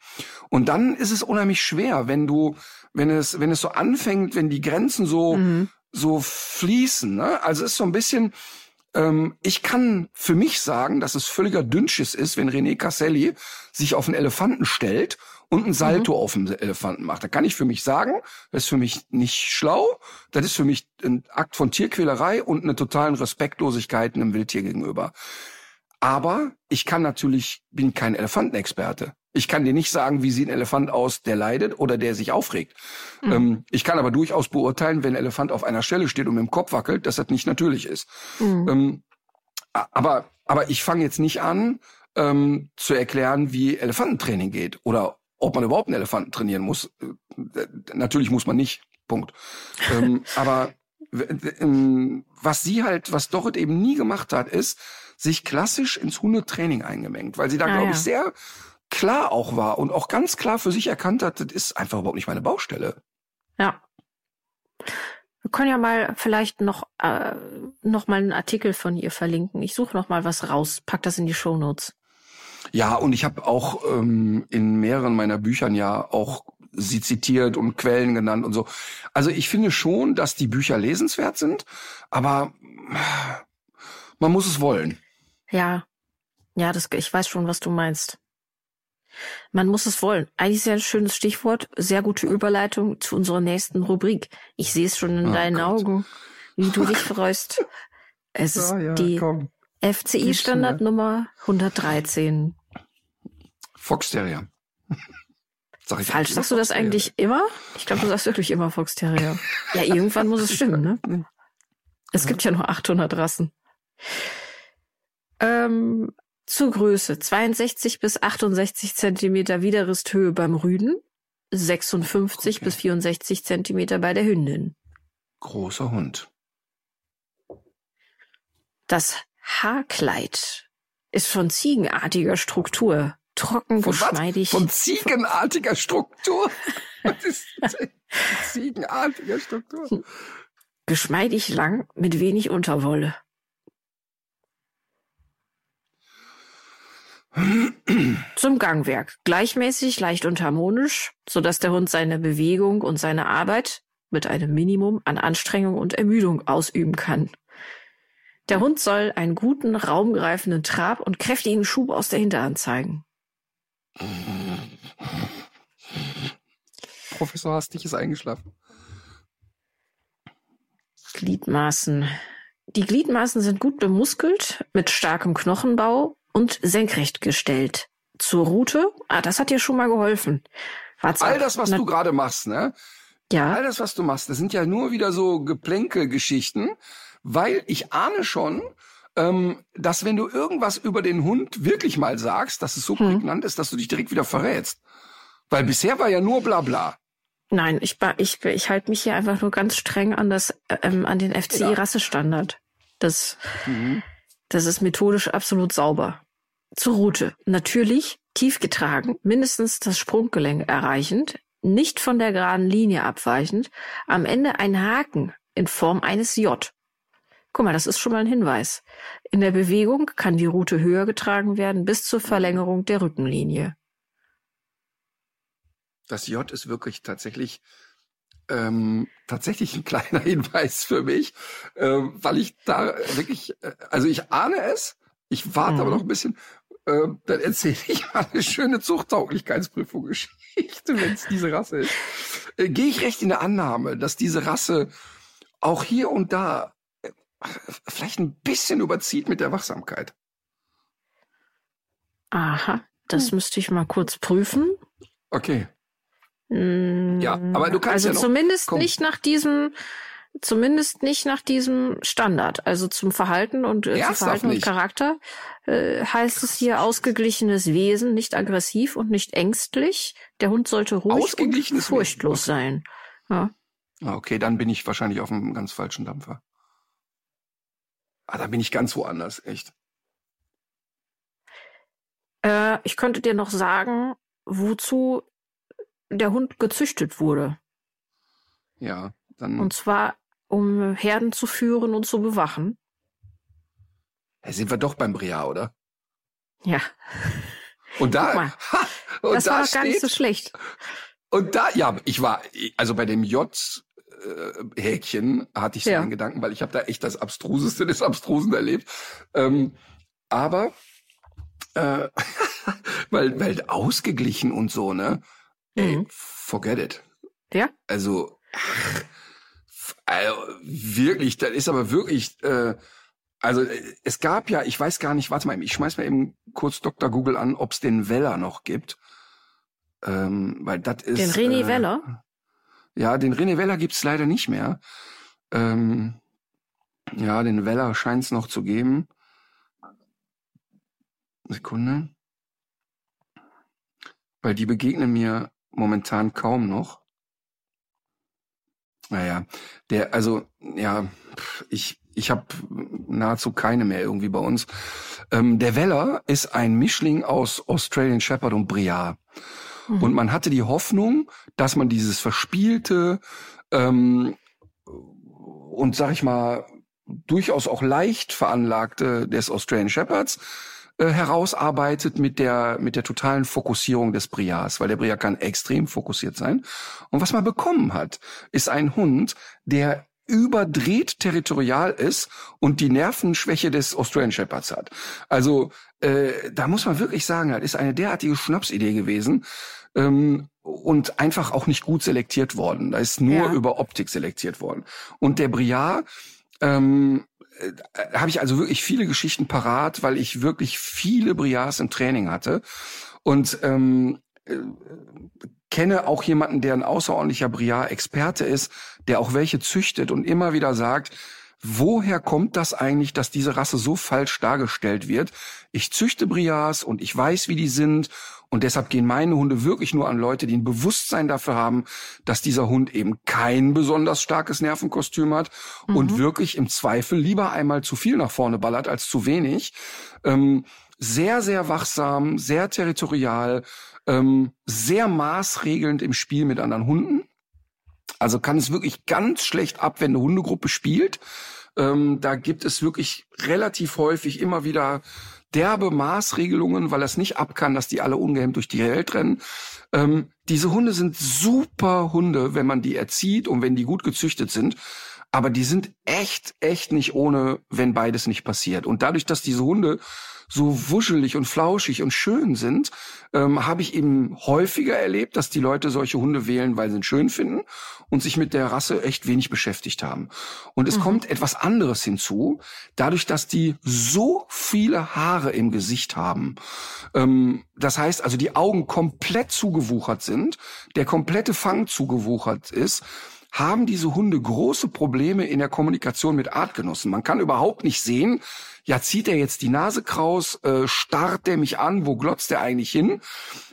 Und dann ist es unheimlich schwer, wenn du, wenn es, wenn es so anfängt, wenn die Grenzen so, mhm. so fließen. Ne? Also es ist so ein bisschen, ähm, ich kann für mich sagen, dass es völliger Dünnschiss ist, wenn René Casselli sich auf einen Elefanten stellt und ein Salto mhm. auf dem Elefanten macht. Da kann ich für mich sagen, das ist für mich nicht schlau, das ist für mich ein Akt von Tierquälerei und eine totalen Respektlosigkeit einem Wildtier gegenüber. Aber ich kann natürlich, bin kein Elefantenexperte. Ich kann dir nicht sagen, wie sieht ein Elefant aus, der leidet oder der sich aufregt. Mhm. Ähm, ich kann aber durchaus beurteilen, wenn ein Elefant auf einer Stelle steht und mit dem Kopf wackelt, dass das nicht natürlich ist. Mhm. Ähm, aber, aber ich fange jetzt nicht an, ähm, zu erklären, wie Elefantentraining geht oder ob man überhaupt einen Elefanten trainieren muss. Äh, natürlich muss man nicht. Punkt. ähm, [LAUGHS] aber ähm, was sie halt, was Dorrit eben nie gemacht hat, ist, sich klassisch ins Hundetraining eingemengt, weil sie da, ah, glaube ja. ich, sehr klar auch war und auch ganz klar für sich erkannt hat, das ist einfach überhaupt nicht meine Baustelle. Ja. Wir können ja mal vielleicht noch äh, noch mal einen Artikel von ihr verlinken. Ich suche noch mal was raus, pack das in die Show Notes. Ja, und ich habe auch ähm, in mehreren meiner Büchern ja auch sie zitiert und Quellen genannt und so. Also ich finde schon, dass die Bücher lesenswert sind, aber man muss es wollen. Ja. Ja, das, ich weiß schon, was du meinst. Man muss es wollen. Eigentlich sehr schönes Stichwort, sehr gute Überleitung zu unserer nächsten Rubrik. Ich sehe es schon in oh deinen Gott. Augen, wie du dich freust. [LAUGHS] Es ist ja, ja, die FCI-Standard Nummer 113. Fox Terrier. [LAUGHS] Sag ich Falsch, sagst du das eigentlich immer? Ich glaube, du sagst wirklich immer Fox Terrier. ja, irgendwann muss es [LAUGHS] stimmen, ne? Es gibt ja nur 800 Rassen. Ähm, Zur Größe 62 bis 68 Zentimeter Widerristhöhe beim Rüden, 56 Okay. bis 64 Zentimeter bei der Hündin. Großer Hund. Das Haarkleid ist von ziegenartiger Struktur, trocken, Von was? geschmeidig. Von ziegenartiger Struktur? [LAUGHS] Was ist denn ziegenartiger Struktur? geschmeidig lang mit wenig Unterwolle. Zum Gangwerk. Gleichmäßig, leicht und harmonisch, sodass der Hund seine Bewegung und seine Arbeit mit einem Minimum an Anstrengung und Ermüdung ausüben kann. Der Hund soll einen guten, raumgreifenden Trab und kräftigen Schub aus der Hinterhand zeigen. Professor Hastig ist eingeschlafen. Gliedmaßen. Die Gliedmaßen sind gut bemuskelt, mit starkem Knochenbau und senkrecht gestellt. Zur Rute, ah, das hat dir schon mal geholfen. Wart's All ab. das, was du gerade machst, ne? Ja, All das, was du machst, das sind ja nur wieder so Geplänkelgeschichten, weil ich ahne schon, ähm, dass wenn du irgendwas über den Hund wirklich mal sagst, dass es so Hm. prägnant ist, dass du dich direkt wieder verrätst. Weil bisher war ja nur Blabla. nein, ich, ich, ich halte mich hier einfach nur ganz streng an das, ähm, an den. FCI-Rassestandard. Das, Mhm. das ist methodisch absolut sauber. Zur Rute. Natürlich tief getragen, mindestens das Sprunggelenk erreichend, nicht von der geraden Linie abweichend, am Ende ein Haken in Form eines J. Guck mal, das ist schon mal ein Hinweis. In der Bewegung kann die Rute höher getragen werden bis zur Verlängerung der Rückenlinie. Das J ist wirklich tatsächlich ähm, tatsächlich ein kleiner [LAUGHS] Hinweis für mich, ähm, weil ich da wirklich, äh, also ich ahne es, ich warte Mhm. aber noch ein bisschen, äh, dann erzähle ich mal eine schöne Zuchttauglichkeitsprüfung-Geschichte, wenn es diese Rasse ist. Äh, Gehe ich recht in der Annahme, dass diese Rasse auch hier und da vielleicht ein bisschen überzieht mit der Wachsamkeit. Aha, das müsste ich mal kurz prüfen. Okay. Mm, Ja, aber du kannst also ja noch- zumindest komm. nicht nach diesem, zumindest nicht nach diesem Standard. Also zum Verhalten und äh, zu Ernsthaft Verhalten und? Charakter äh, heißt es hier ausgeglichenes Wesen, nicht aggressiv und nicht ängstlich. Der Hund sollte ruhig und furchtlos okay. sein. Ja. Ah, Okay, dann bin ich wahrscheinlich auf einem ganz falschen Dampfer. Ah, da bin ich ganz woanders, echt. Äh, ich könnte dir noch sagen, wozu der Hund gezüchtet wurde. Ja, dann Und zwar, um Herden zu führen und zu bewachen. Hey, sind wir doch beim Briar, oder? Ja, Und da, Guck mal, ha, und das da war doch gar nicht so schlecht. und da, ja, ich war, also bei dem J-Häkchen hatte ich so Ja. einen Gedanken, weil ich habe da echt das Abstruseste des Abstrusen erlebt. Ähm, aber, äh, [LAUGHS] weil, weil ausgeglichen und so, ne? Ey, Mhm. forget it. Ja? Also, ach, also wirklich, das ist aber wirklich, äh, also äh, es gab ja, ich weiß gar nicht, warte mal, ich schmeiß mal eben kurz Dr. Google an, ob es den Weller noch gibt. Ähm, weil das ist. Den René äh, Weller? Ja, den René Weller gibt's leider nicht mehr. Ähm, ja, den Weller scheint's noch zu geben. Sekunde. Weil die begegnen mir momentan kaum noch. Naja, der, also, ja, ich, ich habe nahezu keine mehr irgendwie bei uns. Ähm, der Weller ist ein Mischling aus Australian Shepherd und Briar. Mhm. Und man hatte die Hoffnung, dass man dieses verspielte ähm, und sag ich mal durchaus auch leicht veranlagte des Australian Shepherds äh, herausarbeitet mit der mit der totalen Fokussierung des Briars, weil der Briar kann extrem fokussiert sein. Und was man bekommen hat, ist ein Hund, der überdreht territorial ist und die Nervenschwäche des Australian Shepherds hat. Also äh, da muss man wirklich sagen, das ist eine derartige Schnapsidee gewesen ähm, und einfach auch nicht gut selektiert worden. Da ist nur Ja. über Optik selektiert worden. Und der Briard ähm, äh, habe ich also wirklich viele Geschichten parat, weil ich wirklich viele Briards im Training hatte und ähm, äh, kenne auch jemanden, der ein außerordentlicher Briard-Experte ist, der auch welche züchtet und immer wieder sagt, woher kommt das eigentlich, dass diese Rasse so falsch dargestellt wird? Ich züchte Briars und ich weiß, wie die sind und deshalb gehen meine Hunde wirklich nur an Leute, die ein Bewusstsein dafür haben, dass dieser Hund eben kein besonders starkes Nervenkostüm hat mhm. und wirklich im Zweifel lieber einmal zu viel nach vorne ballert als zu wenig. Ähm, sehr, sehr wachsam, sehr territorial, ähm, sehr maßregelnd im Spiel mit anderen Hunden. Also kann es wirklich ganz schlecht ab, wenn eine Hundegruppe spielt. Ähm, da gibt es wirklich relativ häufig immer wieder derbe Maßregelungen, weil es nicht ab kann, dass die alle ungehemmt durch die Welt rennen. Ähm, diese Hunde sind super Hunde, wenn man die erzieht und wenn die gut gezüchtet sind. Aber die sind echt, echt nicht ohne, wenn beides nicht passiert. Und dadurch, dass diese Hunde so wuschelig und flauschig und schön sind, ähm, habe ich eben häufiger erlebt, dass die Leute solche Hunde wählen, weil sie ihn schön finden und sich mit der Rasse echt wenig beschäftigt haben. Und es mhm. kommt etwas anderes hinzu, dadurch, dass die so viele Haare im Gesicht haben. Ähm, das heißt also, die Augen komplett zugewuchert sind, der komplette Fang zugewuchert ist, haben diese Hunde große Probleme in der Kommunikation mit Artgenossen. Man kann überhaupt nicht sehen, ja, zieht er jetzt die Nase kraus, äh, starrt der mich an, wo glotzt er eigentlich hin?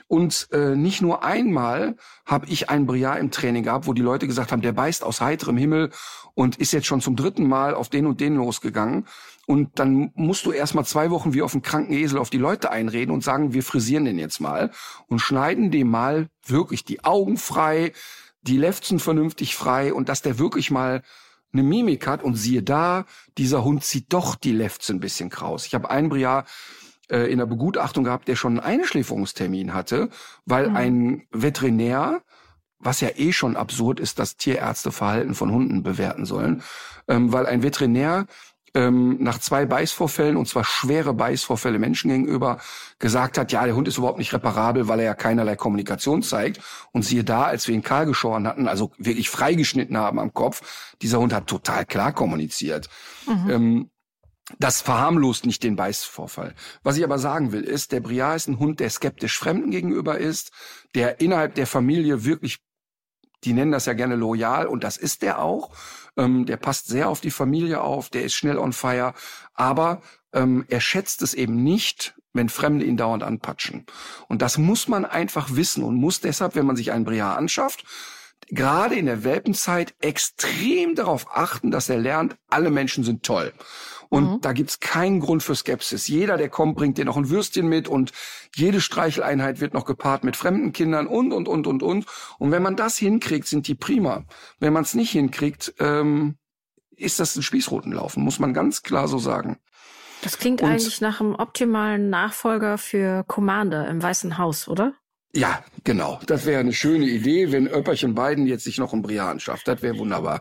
Und äh, nicht nur einmal habe ich einen Briar im Training gehabt, wo die Leute gesagt haben, der beißt aus heiterem Himmel und ist jetzt schon zum dritten Mal auf den und den losgegangen. Und dann musst du erst mal zwei Wochen wie auf einen kranken Esel auf die Leute einreden und sagen, wir frisieren den jetzt mal und schneiden dem mal wirklich die Augen frei, die Lefzen vernünftig frei und dass der wirklich mal eine Mimik hat und siehe da, dieser Hund zieht doch die Lefzen ein bisschen kraus. Ich habe einen Briar äh, in der Begutachtung gehabt, der schon einen Einschläferungstermin hatte, weil mhm. ein Veterinär, was ja eh schon absurd ist, dass Tierärzte Verhalten von Hunden bewerten sollen, ähm, weil ein Veterinär ähm, nach zwei Beißvorfällen, und zwar schwere Beißvorfälle Menschen gegenüber, gesagt hat, ja, der Hund ist überhaupt nicht reparabel, weil er ja keinerlei Kommunikation zeigt. Und siehe da, als wir ihn kahl geschoren hatten, also wirklich freigeschnitten haben am Kopf, dieser Hund hat total klar kommuniziert. Mhm. Ähm, das verharmlost nicht den Beißvorfall. Was ich aber sagen will, ist, der Briar ist ein Hund, der skeptisch Fremden gegenüber ist, der innerhalb der Familie wirklich, die nennen das ja gerne loyal, und das ist der auch. Ähm, der passt sehr auf die Familie auf, der ist schnell on fire, aber ähm, er schätzt es eben nicht, wenn Fremde ihn dauernd anpatschen. Und das muss man einfach wissen und muss deshalb, wenn man sich einen Briar anschafft, gerade in der Welpenzeit extrem darauf achten, dass er lernt, alle Menschen sind toll. Und mhm. da gibt's keinen Grund für Skepsis. Jeder, der kommt, bringt dir noch ein Würstchen mit und jede Streicheleinheit wird noch gepaart mit fremden Kindern und, und, und, und, und. Und wenn man das hinkriegt, sind die prima. Wenn man es nicht hinkriegt, ähm, ist das ein Spießrutenlaufen, muss man ganz klar so sagen. Das klingt und, eigentlich nach einem optimalen Nachfolger für Commander im Weißen Haus, oder? Ja, genau. Das wäre eine schöne Idee, wenn Öpperchen beiden jetzt sich noch einen Brian schafft. Das wäre wunderbar.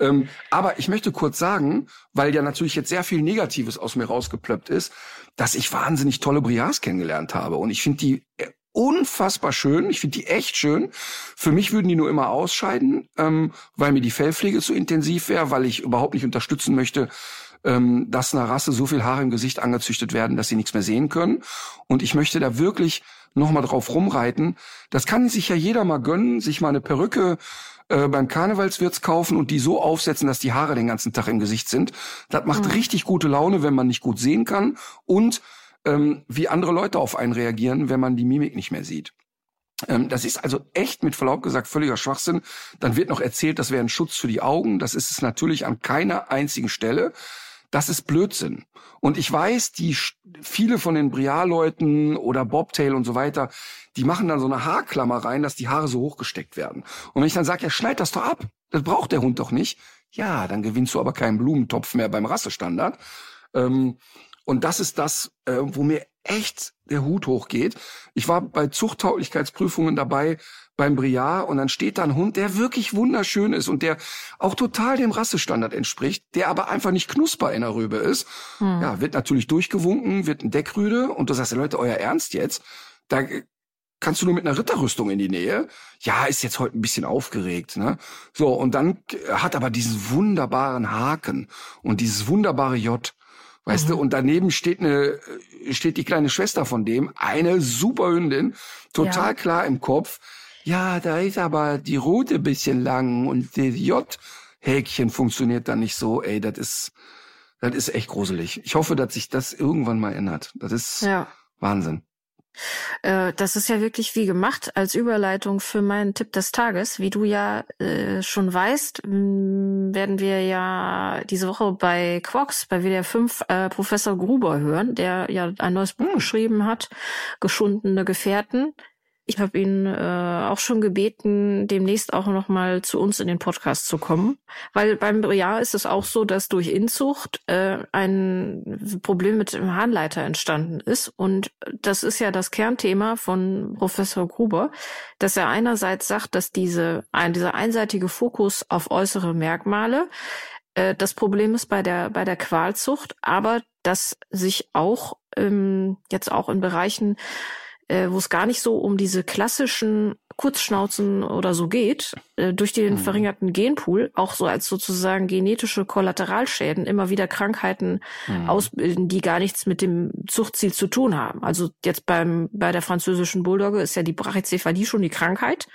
Ähm, aber ich möchte kurz sagen, weil ja natürlich jetzt sehr viel Negatives aus mir rausgeplöppt ist, dass ich wahnsinnig tolle Briars kennengelernt habe. Und ich finde die unfassbar schön. Ich finde die echt schön. Für mich würden die nur immer ausscheiden, ähm, weil mir die Fellpflege zu intensiv wäre, weil ich überhaupt nicht unterstützen möchte, ähm, dass einer Rasse so viel Haare im Gesicht angezüchtet werden, dass sie nichts mehr sehen können. Und ich möchte da wirklich nochmal drauf rumreiten. Das kann sich ja jeder mal gönnen, sich mal eine Perücke äh, beim Karnevalswirts kaufen und die so aufsetzen, dass die Haare den ganzen Tag im Gesicht sind. Das macht mhm. richtig gute Laune, wenn man nicht gut sehen kann und ähm, wie andere Leute auf einen reagieren, wenn man die Mimik nicht mehr sieht. Ähm, das ist also echt mit Verlaub gesagt völliger Schwachsinn. Dann wird noch erzählt, das wäre ein Schutz für die Augen. Das ist es natürlich an keiner einzigen Stelle. Das ist Blödsinn. Und ich weiß, die viele von den Briar-Leuten oder Bobtail und so weiter, die machen dann so eine Haarklammer rein, dass die Haare so hochgesteckt werden. Und wenn ich dann sage, ja, schneid das doch ab, das braucht der Hund doch nicht. Ja, dann gewinnst du aber keinen Blumentopf mehr beim Rassestandard. Ähm, und das ist das, äh, wo mir echt der Hut hochgeht. Ich war bei Zuchttauglichkeitsprüfungen dabei, beim Briard und dann steht da ein Hund, der wirklich wunderschön ist und der auch total dem Rassestandard entspricht, der aber einfach nicht knusper in der Rübe ist. Hm. Ja, wird natürlich durchgewunken, wird ein Deckrüde und du sagst, Leute, euer Ernst jetzt? Da kannst du nur mit einer Ritterrüstung in die Nähe. Ja, ist jetzt heute ein bisschen aufgeregt, ne? So, und dann hat aber diesen wunderbaren Haken und dieses wunderbare J. Weißt mhm. du, und daneben steht eine, steht die kleine Schwester von dem, eine super Hündin, total ja. klar im Kopf ja, da ist aber die Route bisschen lang und das J Häkchen funktioniert dann nicht so, ey, das ist, das ist echt gruselig. Ich hoffe, dass sich das irgendwann mal ändert. Das ist ja. Wahnsinn. Äh, das ist ja wirklich wie gemacht als Überleitung für meinen Tipp des Tages. Wie du ja äh, schon weißt, werden wir ja diese Woche bei Quarks, bei WDR 5, äh, Professor Gruber hören, der ja ein neues Buch hm. geschrieben hat, Geschundene Gefährten. Ich habe ihn äh, auch schon gebeten, demnächst auch noch mal zu uns in den Podcast zu kommen, weil beim Briar ist es auch so, dass durch Inzucht äh, ein Problem mit dem Harnleiter entstanden ist. Und das ist ja das Kernthema von Professor Gruber, dass er einerseits sagt, dass diese ein, dieser einseitige Fokus auf äußere Merkmale äh, das Problem ist bei der bei der Qualzucht, aber dass sich auch ähm, jetzt auch in Bereichen äh, wo es gar nicht so um diese klassischen Kurzschnauzen oder so geht, äh, durch den mhm. verringerten Genpool auch so als sozusagen genetische Kollateralschäden immer wieder Krankheiten mhm. ausbilden, die gar nichts mit dem Zuchtziel zu tun haben. Also jetzt beim bei der französischen Bulldogge ist ja die Brachycephalie schon die Krankheit,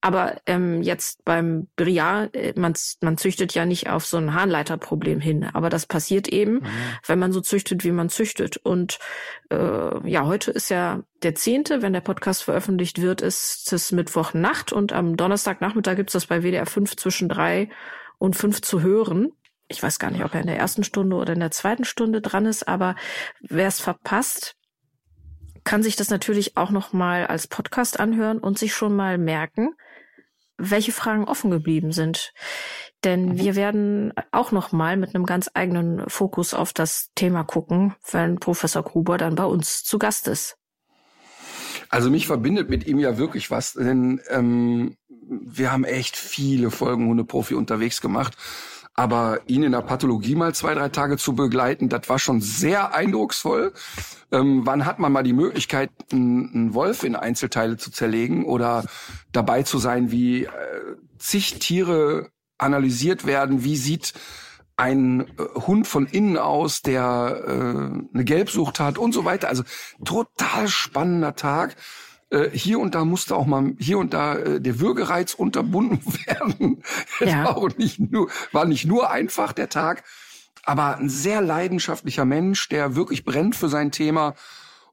aber ähm, jetzt beim Briar, äh, man, man züchtet ja nicht auf so ein Harnleiterproblem hin. Aber das passiert eben, mhm. wenn man so züchtet, wie man züchtet. Und äh, ja, heute ist ja der zehnte, wenn der Podcast veröffentlicht wird, ist es Mittwochnacht und am Donnerstagnachmittag gibt's das bei WDR 5 zwischen drei und fünf zu hören. Ich weiß gar nicht, ob er in der ersten Stunde oder in der zweiten Stunde dran ist, aber wer es verpasst, kann sich das natürlich auch noch mal als Podcast anhören und sich schon mal merken, welche Fragen offen geblieben sind. Denn mhm. wir werden auch noch mal mit einem ganz eigenen Fokus auf das Thema gucken, wenn Professor Gruber dann bei uns zu Gast ist. Also mich verbindet mit ihm ja wirklich was, denn ähm, wir haben echt viele Folgen Hundeprofi unterwegs gemacht. Aber ihn in der Pathologie mal zwei, drei Tage zu begleiten, das war schon sehr eindrucksvoll. Ähm, wann hat man mal die Möglichkeit, einen Wolf in Einzelteile zu zerlegen oder dabei zu sein, wie äh, zig Tiere analysiert werden? Wie sieht ein äh, Hund von innen aus, der äh, eine Gelbsucht hat und so weiter. Also total spannender Tag. Äh, hier und da musste auch mal hier und da äh, der Würgereiz unterbunden [LAUGHS] werden. Ja. war auch nicht nur, war nicht nur einfach der Tag, aber ein sehr leidenschaftlicher Mensch, der wirklich brennt für sein Thema.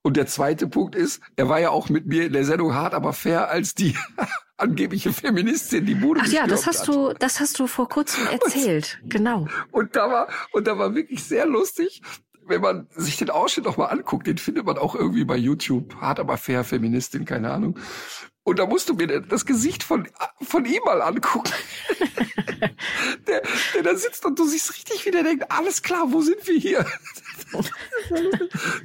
Und der zweite Punkt ist, er war ja auch mit mir in der Sendung hart, aber fair als die [LAUGHS] angebliche Feministin die Bude Ach ja, das hast hat. du, das hast du vor kurzem erzählt, und, genau. Und da war, und da war wirklich sehr lustig, wenn man sich den Ausschnitt noch mal anguckt, den findet man auch irgendwie bei YouTube. Hart aber fair, Feministin, keine Ahnung. Und da musst du mir das Gesicht von, von ihm mal angucken. [LAUGHS] der, der da sitzt und du siehst richtig, wie der denkt, alles klar, wo sind wir hier?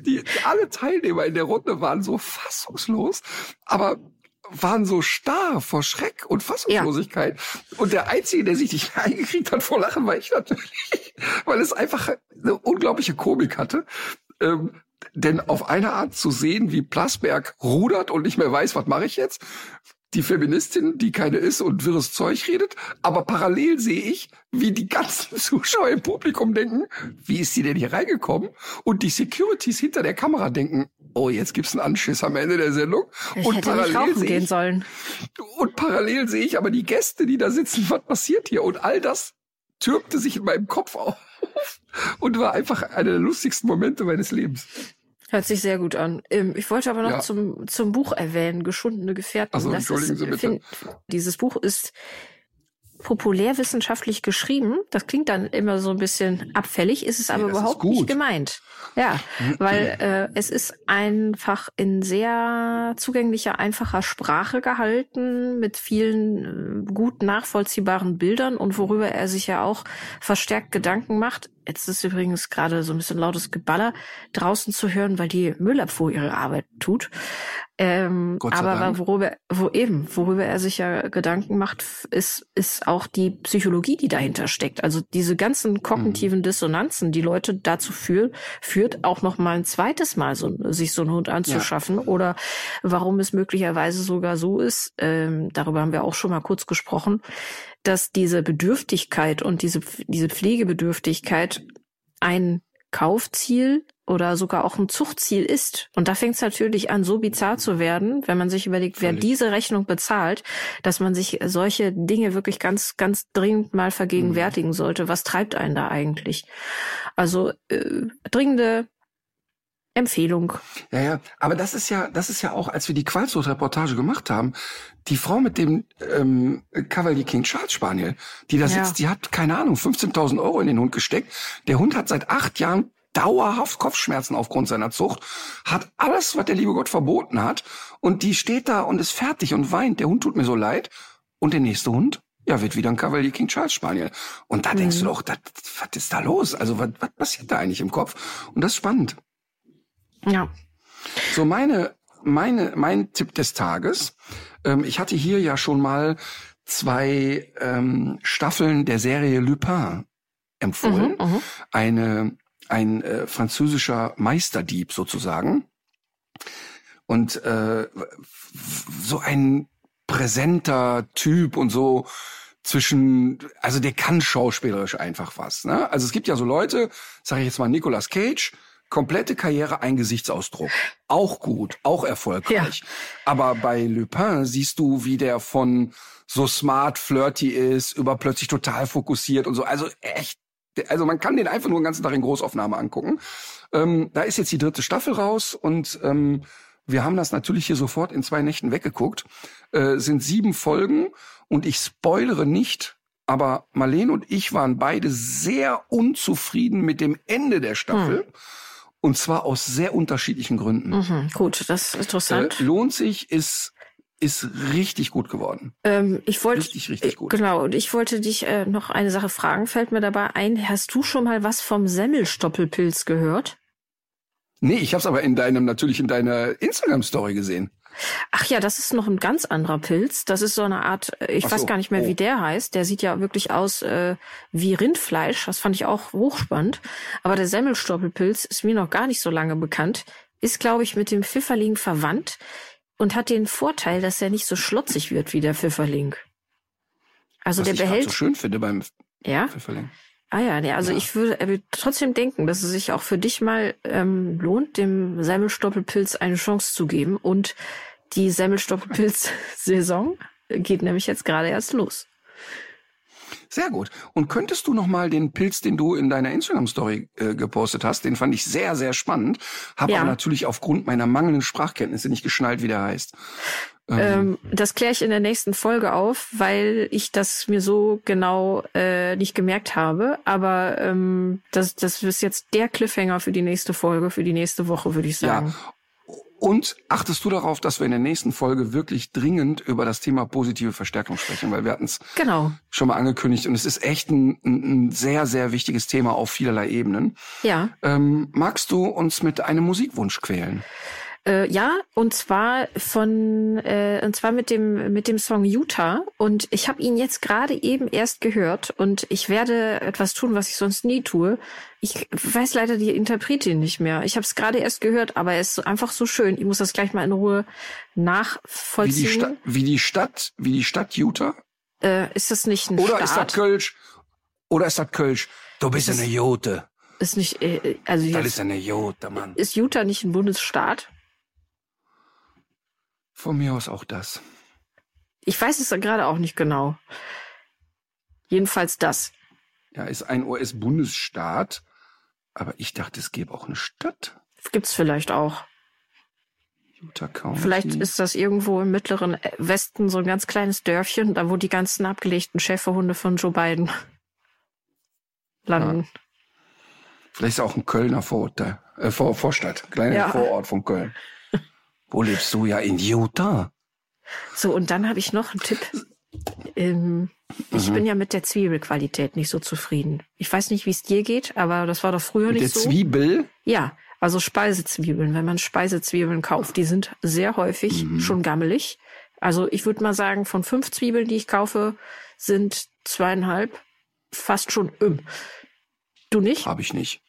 die, alle Teilnehmer in der Runde waren so fassungslos, aber waren so starr vor Schreck und Fassungslosigkeit. Ja. Und der Einzige, der sich nicht eingekriegt hat vor Lachen, war ich natürlich, [LAUGHS] weil es einfach eine unglaubliche Komik hatte. Ähm, denn auf eine Art zu sehen, wie Plasberg rudert und nicht mehr weiß, was mache ich jetzt, die Feministin, die keine ist und wirres Zeug redet, aber parallel sehe ich, wie die ganzen [LAUGHS] Zuschauer im Publikum denken, wie ist sie denn hier reingekommen? Und die Securities hinter der Kamera denken, oh, jetzt gibt's einen Anschiss am Ende der Sendung. Ich und hätte parallel gehen ich, sollen. Und parallel sehe ich aber die Gäste, die da sitzen, was passiert hier? Und all das türmte sich in meinem Kopf auf [LAUGHS] und war einfach einer der lustigsten Momente meines Lebens. Hört sich sehr gut an. Ähm, ich wollte aber noch ja. zum, zum Buch erwähnen, Geschundene Gefährten. Also, entschuldigen ist, Sie bitte. Dieses Buch ist populärwissenschaftlich geschrieben. Das klingt dann immer so ein bisschen abfällig, ist es aber nee, überhaupt nicht gemeint. Ja, weil äh, es ist einfach in sehr zugänglicher, einfacher Sprache gehalten, mit vielen äh, gut nachvollziehbaren Bildern und worüber er sich ja auch verstärkt Gedanken macht, Jetzt ist übrigens gerade so ein bisschen lautes Geballer draußen zu hören, weil die Müllabfuhr ihre Arbeit tut. Ähm, aber Dank. worüber, wo eben, worüber er sich ja Gedanken macht, ist, ist auch die Psychologie, die dahinter steckt. Also diese ganzen kognitiven mhm. Dissonanzen, die Leute dazu führen, führt auch noch mal ein zweites Mal so, sich so einen Hund anzuschaffen ja. oder warum es möglicherweise sogar so ist, ähm, darüber haben wir auch schon mal kurz gesprochen, dass diese Bedürftigkeit und diese, diese Pflegebedürftigkeit ein Kaufziel oder sogar auch ein Zuchtziel ist. Und da fängt es natürlich an, so bizarr zu werden, wenn man sich überlegt, Völlig. wer diese Rechnung bezahlt, dass man sich solche Dinge wirklich ganz, ganz dringend mal vergegenwärtigen sollte. Was treibt einen da eigentlich? Also äh, dringende Empfehlung. Ja, ja, aber das ist ja, das ist ja auch, als wir die Qualzucht-Reportage gemacht haben, die Frau mit dem ähm, Cavalier King Charles Spaniel, die da Ja. sitzt, die hat, keine Ahnung, 15.000 Euro in den Hund gesteckt. Der Hund hat seit acht Jahren dauerhaft Kopfschmerzen aufgrund seiner Zucht, hat alles, was der liebe Gott verboten hat, und die steht da und ist fertig und weint. Der Hund tut mir so leid. Und der nächste Hund, ja, wird wieder ein Cavalier King Charles Spaniel. Und da denkst du doch, das, was ist da los? Also, was, was passiert da eigentlich im Kopf? Und das ist spannend. Ja. So meine, meine, mein Tipp des Tages. Ähm, ich hatte hier ja schon mal zwei ähm, Staffeln der Serie Lupin empfohlen. Mhm, mhm. Eine, ein äh, französischer Meisterdieb sozusagen. Und äh, so ein präsenter Typ und so zwischen, also der kann schauspielerisch einfach was. Ne? Also es gibt ja so Leute, sage ich jetzt mal Nicolas Cage, komplette Karriere ein Gesichtsausdruck. Auch gut, auch erfolgreich. Aber bei Lupin siehst du, wie der von so smart, flirty ist, über plötzlich total fokussiert und so. Also echt, also man kann den einfach nur den ganzen Tag in Großaufnahme angucken. Ähm, da ist jetzt die dritte Staffel raus und ähm, wir haben das natürlich hier sofort in zwei Nächten weggeguckt. Äh, sind sieben Folgen und ich spoilere nicht, aber Marlene und ich waren beide sehr unzufrieden mit dem Ende der Staffel. Und zwar aus sehr unterschiedlichen Gründen. Mhm. Gut, das ist interessant. Äh, lohnt sich, ist, ist richtig gut geworden. Ähm, ich wollte Richtig, richtig gut. Genau, und ich wollte dich äh, noch eine Sache fragen, fällt mir dabei ein. Hast du schon mal was vom Semmelstoppelpilz gehört? Nee, ich habe es aber in deinem, natürlich in deiner Instagram-Story gesehen. Ach ja, das ist noch ein ganz anderer Pilz. Das ist so eine Art, äh, ich Ach weiß so, gar nicht mehr, oh. wie der heißt. Der sieht ja wirklich aus äh, wie Rindfleisch. Das fand ich auch hochspannend. Aber der Semmelstoppelpilz ist mir noch gar nicht so lange bekannt. Ist, glaube ich, mit dem Pfifferling verwandt und hat den Vorteil, dass er nicht so schlotzig wird wie der Pfifferling. Also was der ich behält, so schön finde beim ja, Pfifferling. Ah ja, nee, also Ja. ich würde, er trotzdem denken, dass es sich auch für dich mal ähm, lohnt, dem Semmelstoppelpilz eine Chance zu geben. Und die Semmelstoppelpilz-Saison geht nämlich jetzt gerade erst los. Sehr gut. Und könntest du noch mal den Pilz, den du in deiner Instagram-Story äh, gepostet hast, den fand ich sehr, sehr spannend. Habe Ja. aber natürlich aufgrund meiner mangelnden Sprachkenntnisse nicht geschnallt, wie der heißt. Ähm, das kläre ich in der nächsten Folge auf, weil ich das mir so genau äh, nicht gemerkt habe. Aber ähm, das, das ist jetzt der Cliffhanger für die nächste Folge, für die nächste Woche, würde ich sagen. Ja. Und achtest du darauf, dass wir in der nächsten Folge wirklich dringend über das Thema positive Verstärkung sprechen, weil wir hatten es Genau. schon mal angekündigt und es ist echt ein, ein, ein sehr, sehr wichtiges Thema auf vielerlei Ebenen. Ja. Ähm, magst du uns mit einem Musikwunsch quälen? Äh, ja, und zwar von äh, und zwar mit dem mit dem Song Utah und ich habe ihn jetzt gerade eben erst gehört und ich werde etwas tun, was ich sonst nie tue. Ich weiß leider die Interpretin nicht mehr. Ich habe es gerade erst gehört, aber er ist einfach so schön. Ich muss das gleich mal in Ruhe Wie die, nachvollziehen. Stadt, wie die Stadt, wie die Stadt Utah? Äh, ist das nicht ein Oder Staat? ist das Kölsch? Oder ist das Kölsch? Du bist eine Jote. Ist nicht äh, also Das jetzt, ist eine Jote, Mann. ist Utah nicht ein Bundesstaat? Von mir aus auch das. Ich weiß es gerade auch nicht genau. Jedenfalls das. Ja, ist ein US-Bundesstaat. Aber ich dachte, es gäbe auch eine Stadt. Gibt's vielleicht auch. Utah County. Vielleicht ist das irgendwo im mittleren Westen so ein ganz kleines Dörfchen, da wo die ganzen abgelegten Schäferhunde von Joe Biden [LAUGHS] landen. Vielleicht ist auch ein Kölner Vorurteil. Äh, Vor Vorstadt. Kleiner Ja. Vorort von Köln. Wo lebst du? Ja, in Utah. So, und dann habe ich noch einen Tipp. Ähm, ich Mhm. bin ja mit der Zwiebelqualität nicht so zufrieden. Ich weiß nicht, wie es dir geht, aber das war doch früher Mit der nicht so. Zwiebel. Ja, also Speisezwiebeln. Wenn man Speisezwiebeln kauft, die sind sehr häufig Mhm. schon gammelig. Also ich würde mal sagen, von fünf Zwiebeln, die ich kaufe, sind zweieinhalb fast schon im. Du nicht? Habe ich nicht.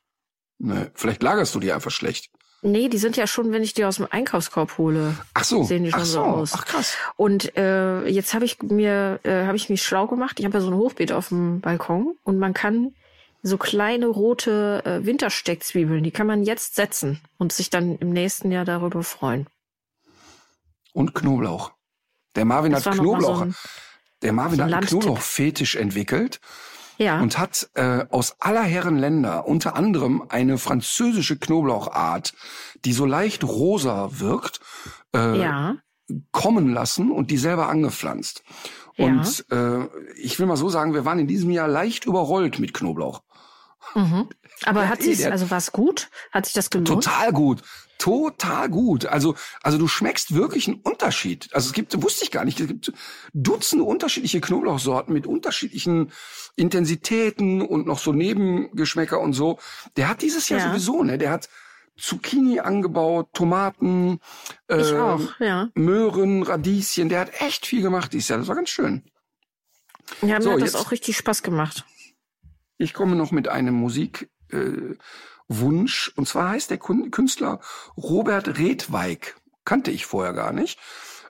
Nee, vielleicht lagerst du die einfach schlecht. Nee, die sind ja schon, wenn ich die aus dem Einkaufskorb hole. Ach so. Sehen die schon Ach so so. aus. Ach krass. Und äh, jetzt habe ich mir, äh, habe ich mich schlau gemacht. Ich habe ja so ein Hochbeet auf dem Balkon und man kann so kleine rote äh, Wintersteckzwiebeln, die kann man jetzt setzen und sich dann im nächsten Jahr darüber freuen. Und Knoblauch. Der Marvin Das hat Knoblauch. so ein- der Marvin so hat einen. Knoblauchfetisch entwickelt Ja. und hat äh, aus aller Herren Länder unter anderem eine französische Knoblauchart, die so leicht rosa wirkt, äh, ja. kommen lassen und die selber angepflanzt. Ja. Und äh, ich will mal so sagen, wir waren in diesem Jahr leicht überrollt mit Knoblauch. Mhm. Aber Ja, hat eh, sich, also war es gut? Hat sich das gelohnt? Total gut. Total gut. Also, also du schmeckst wirklich einen Unterschied. Also es gibt, wusste ich gar nicht, es gibt Dutzende unterschiedliche Knoblauchsorten mit unterschiedlichen Intensitäten und noch so Nebengeschmäcker und so. Der hat dieses Jahr Ja. sowieso, ne? Der hat Zucchini angebaut, Tomaten, äh, auch, ja. Möhren, Radieschen. Der hat echt viel gemacht dieses Jahr. Das war ganz schön. Ja, mir So, hat das jetzt- auch richtig Spaß gemacht. Ich komme noch mit einem Musikwunsch. Äh, Wunsch. und zwar heißt der Künstler Robert Redweig. Kannte ich vorher gar nicht.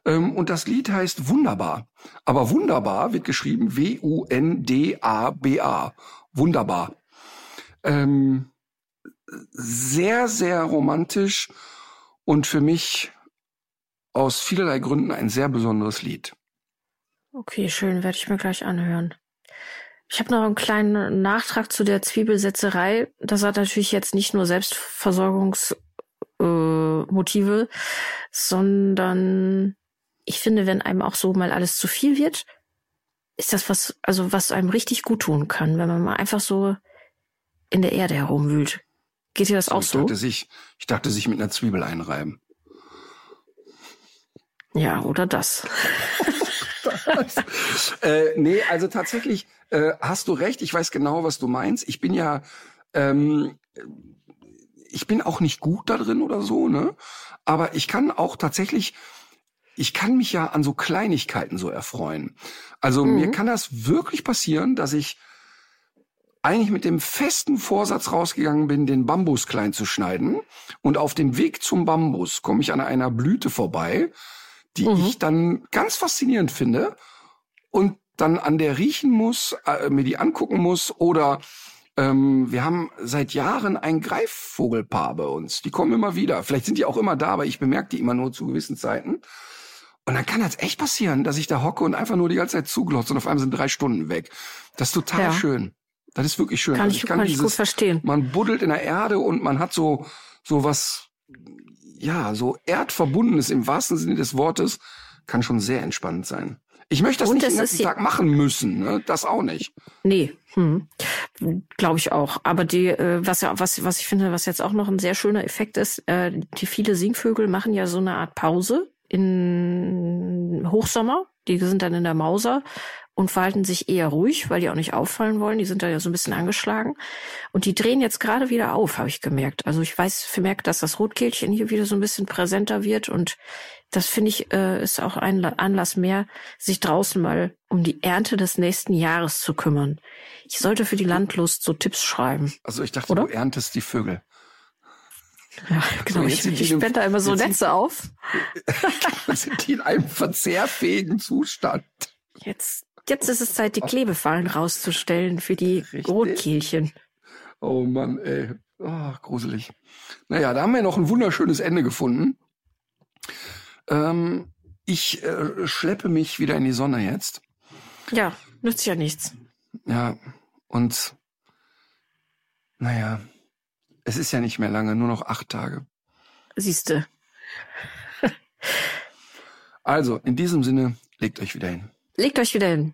Ähm, und das Lied heißt Wunderbar. Aber Wunderbar wird geschrieben W-U-N-D-A-B-A. Wunderbar. Ähm, sehr, sehr romantisch und für mich aus vielerlei Gründen ein sehr besonderes Lied. Okay, schön, werde ich mir gleich anhören. Ich habe noch einen kleinen Nachtrag zu der Zwiebelsetzerei. Das hat natürlich jetzt nicht nur Selbstversorgungsmotive, äh, sondern ich finde, wenn einem auch so mal alles zu viel wird, ist das was, also was einem richtig gut tun kann, wenn man mal einfach so in der Erde herumwühlt. Geht dir das auch ich so? dachte, sich, ich dachte, sich mit einer Zwiebel einreiben. Ja, oder das. [LAUGHS] äh, nee, also tatsächlich äh, hast du recht. Ich weiß genau, was du meinst. Ich bin ja, ähm, ich bin auch nicht gut da drin oder so, ne? Aber ich kann auch tatsächlich, ich kann mich ja an so Kleinigkeiten so erfreuen. Also Mhm. mir kann das wirklich passieren, dass ich eigentlich mit dem festen Vorsatz rausgegangen bin, den Bambus klein zu schneiden. Und auf dem Weg zum Bambus komme ich an einer Blüte vorbei, die Mhm. ich dann ganz faszinierend finde und dann an der riechen muss, äh, mir die angucken muss oder ähm, wir haben seit Jahren ein Greifvogelpaar bei uns. Die kommen immer wieder. Vielleicht sind die auch immer da, aber ich bemerke die immer nur zu gewissen Zeiten. Und dann kann das echt passieren, dass ich da hocke und einfach nur die ganze Zeit zuglotze und auf einmal sind drei Stunden weg. Das ist total Ja. schön. Das ist wirklich schön. Kann Also ich, kann ich gut verstehen. man buddelt in der Erde und man hat so, so was, ja, so erdverbundenes im wahrsten Sinne des Wortes, kann schon sehr entspannend sein. Ich möchte das Und nicht den ganzen Tag machen müssen, ne? das auch nicht. Nee, hm. glaube ich auch. Aber die, äh, was ja, was, was ich finde, was jetzt auch noch ein sehr schöner Effekt ist, äh, die viele Singvögel machen ja so eine Art Pause in Hochsommer. Die sind dann in der Mauser und verhalten sich eher ruhig, weil die auch nicht auffallen wollen. Die sind da ja so ein bisschen angeschlagen. Und die drehen jetzt gerade wieder auf, habe ich gemerkt. Also ich weiß, vermerkt, dass das Rotkehlchen hier wieder so ein bisschen präsenter wird. Und das finde ich, äh, ist auch ein La- Anlass mehr, sich draußen mal um die Ernte des nächsten Jahres zu kümmern. Ich sollte für die Landlust so Tipps schreiben. Also ich dachte, Oder? du erntest die Vögel. Ja, genau. ich sind die ich im- spende da immer so jetzt sind- Netze auf. [LAUGHS] sind die in einem verzehrfähigen Zustand? Jetzt, jetzt ist es Zeit, die Klebefallen rauszustellen für die Richtig. Rotkehlchen. Oh Mann, ey. Oh, gruselig. Naja, da haben wir noch ein wunderschönes Ende gefunden. Ähm, ich äh, schleppe mich wieder in die Sonne jetzt. Ja, nützt ja nichts. Ja, und naja, es ist ja nicht mehr lange, nur noch acht Tage. Siehste. Also, in diesem Sinne, legt euch wieder hin. Legt euch wieder hin.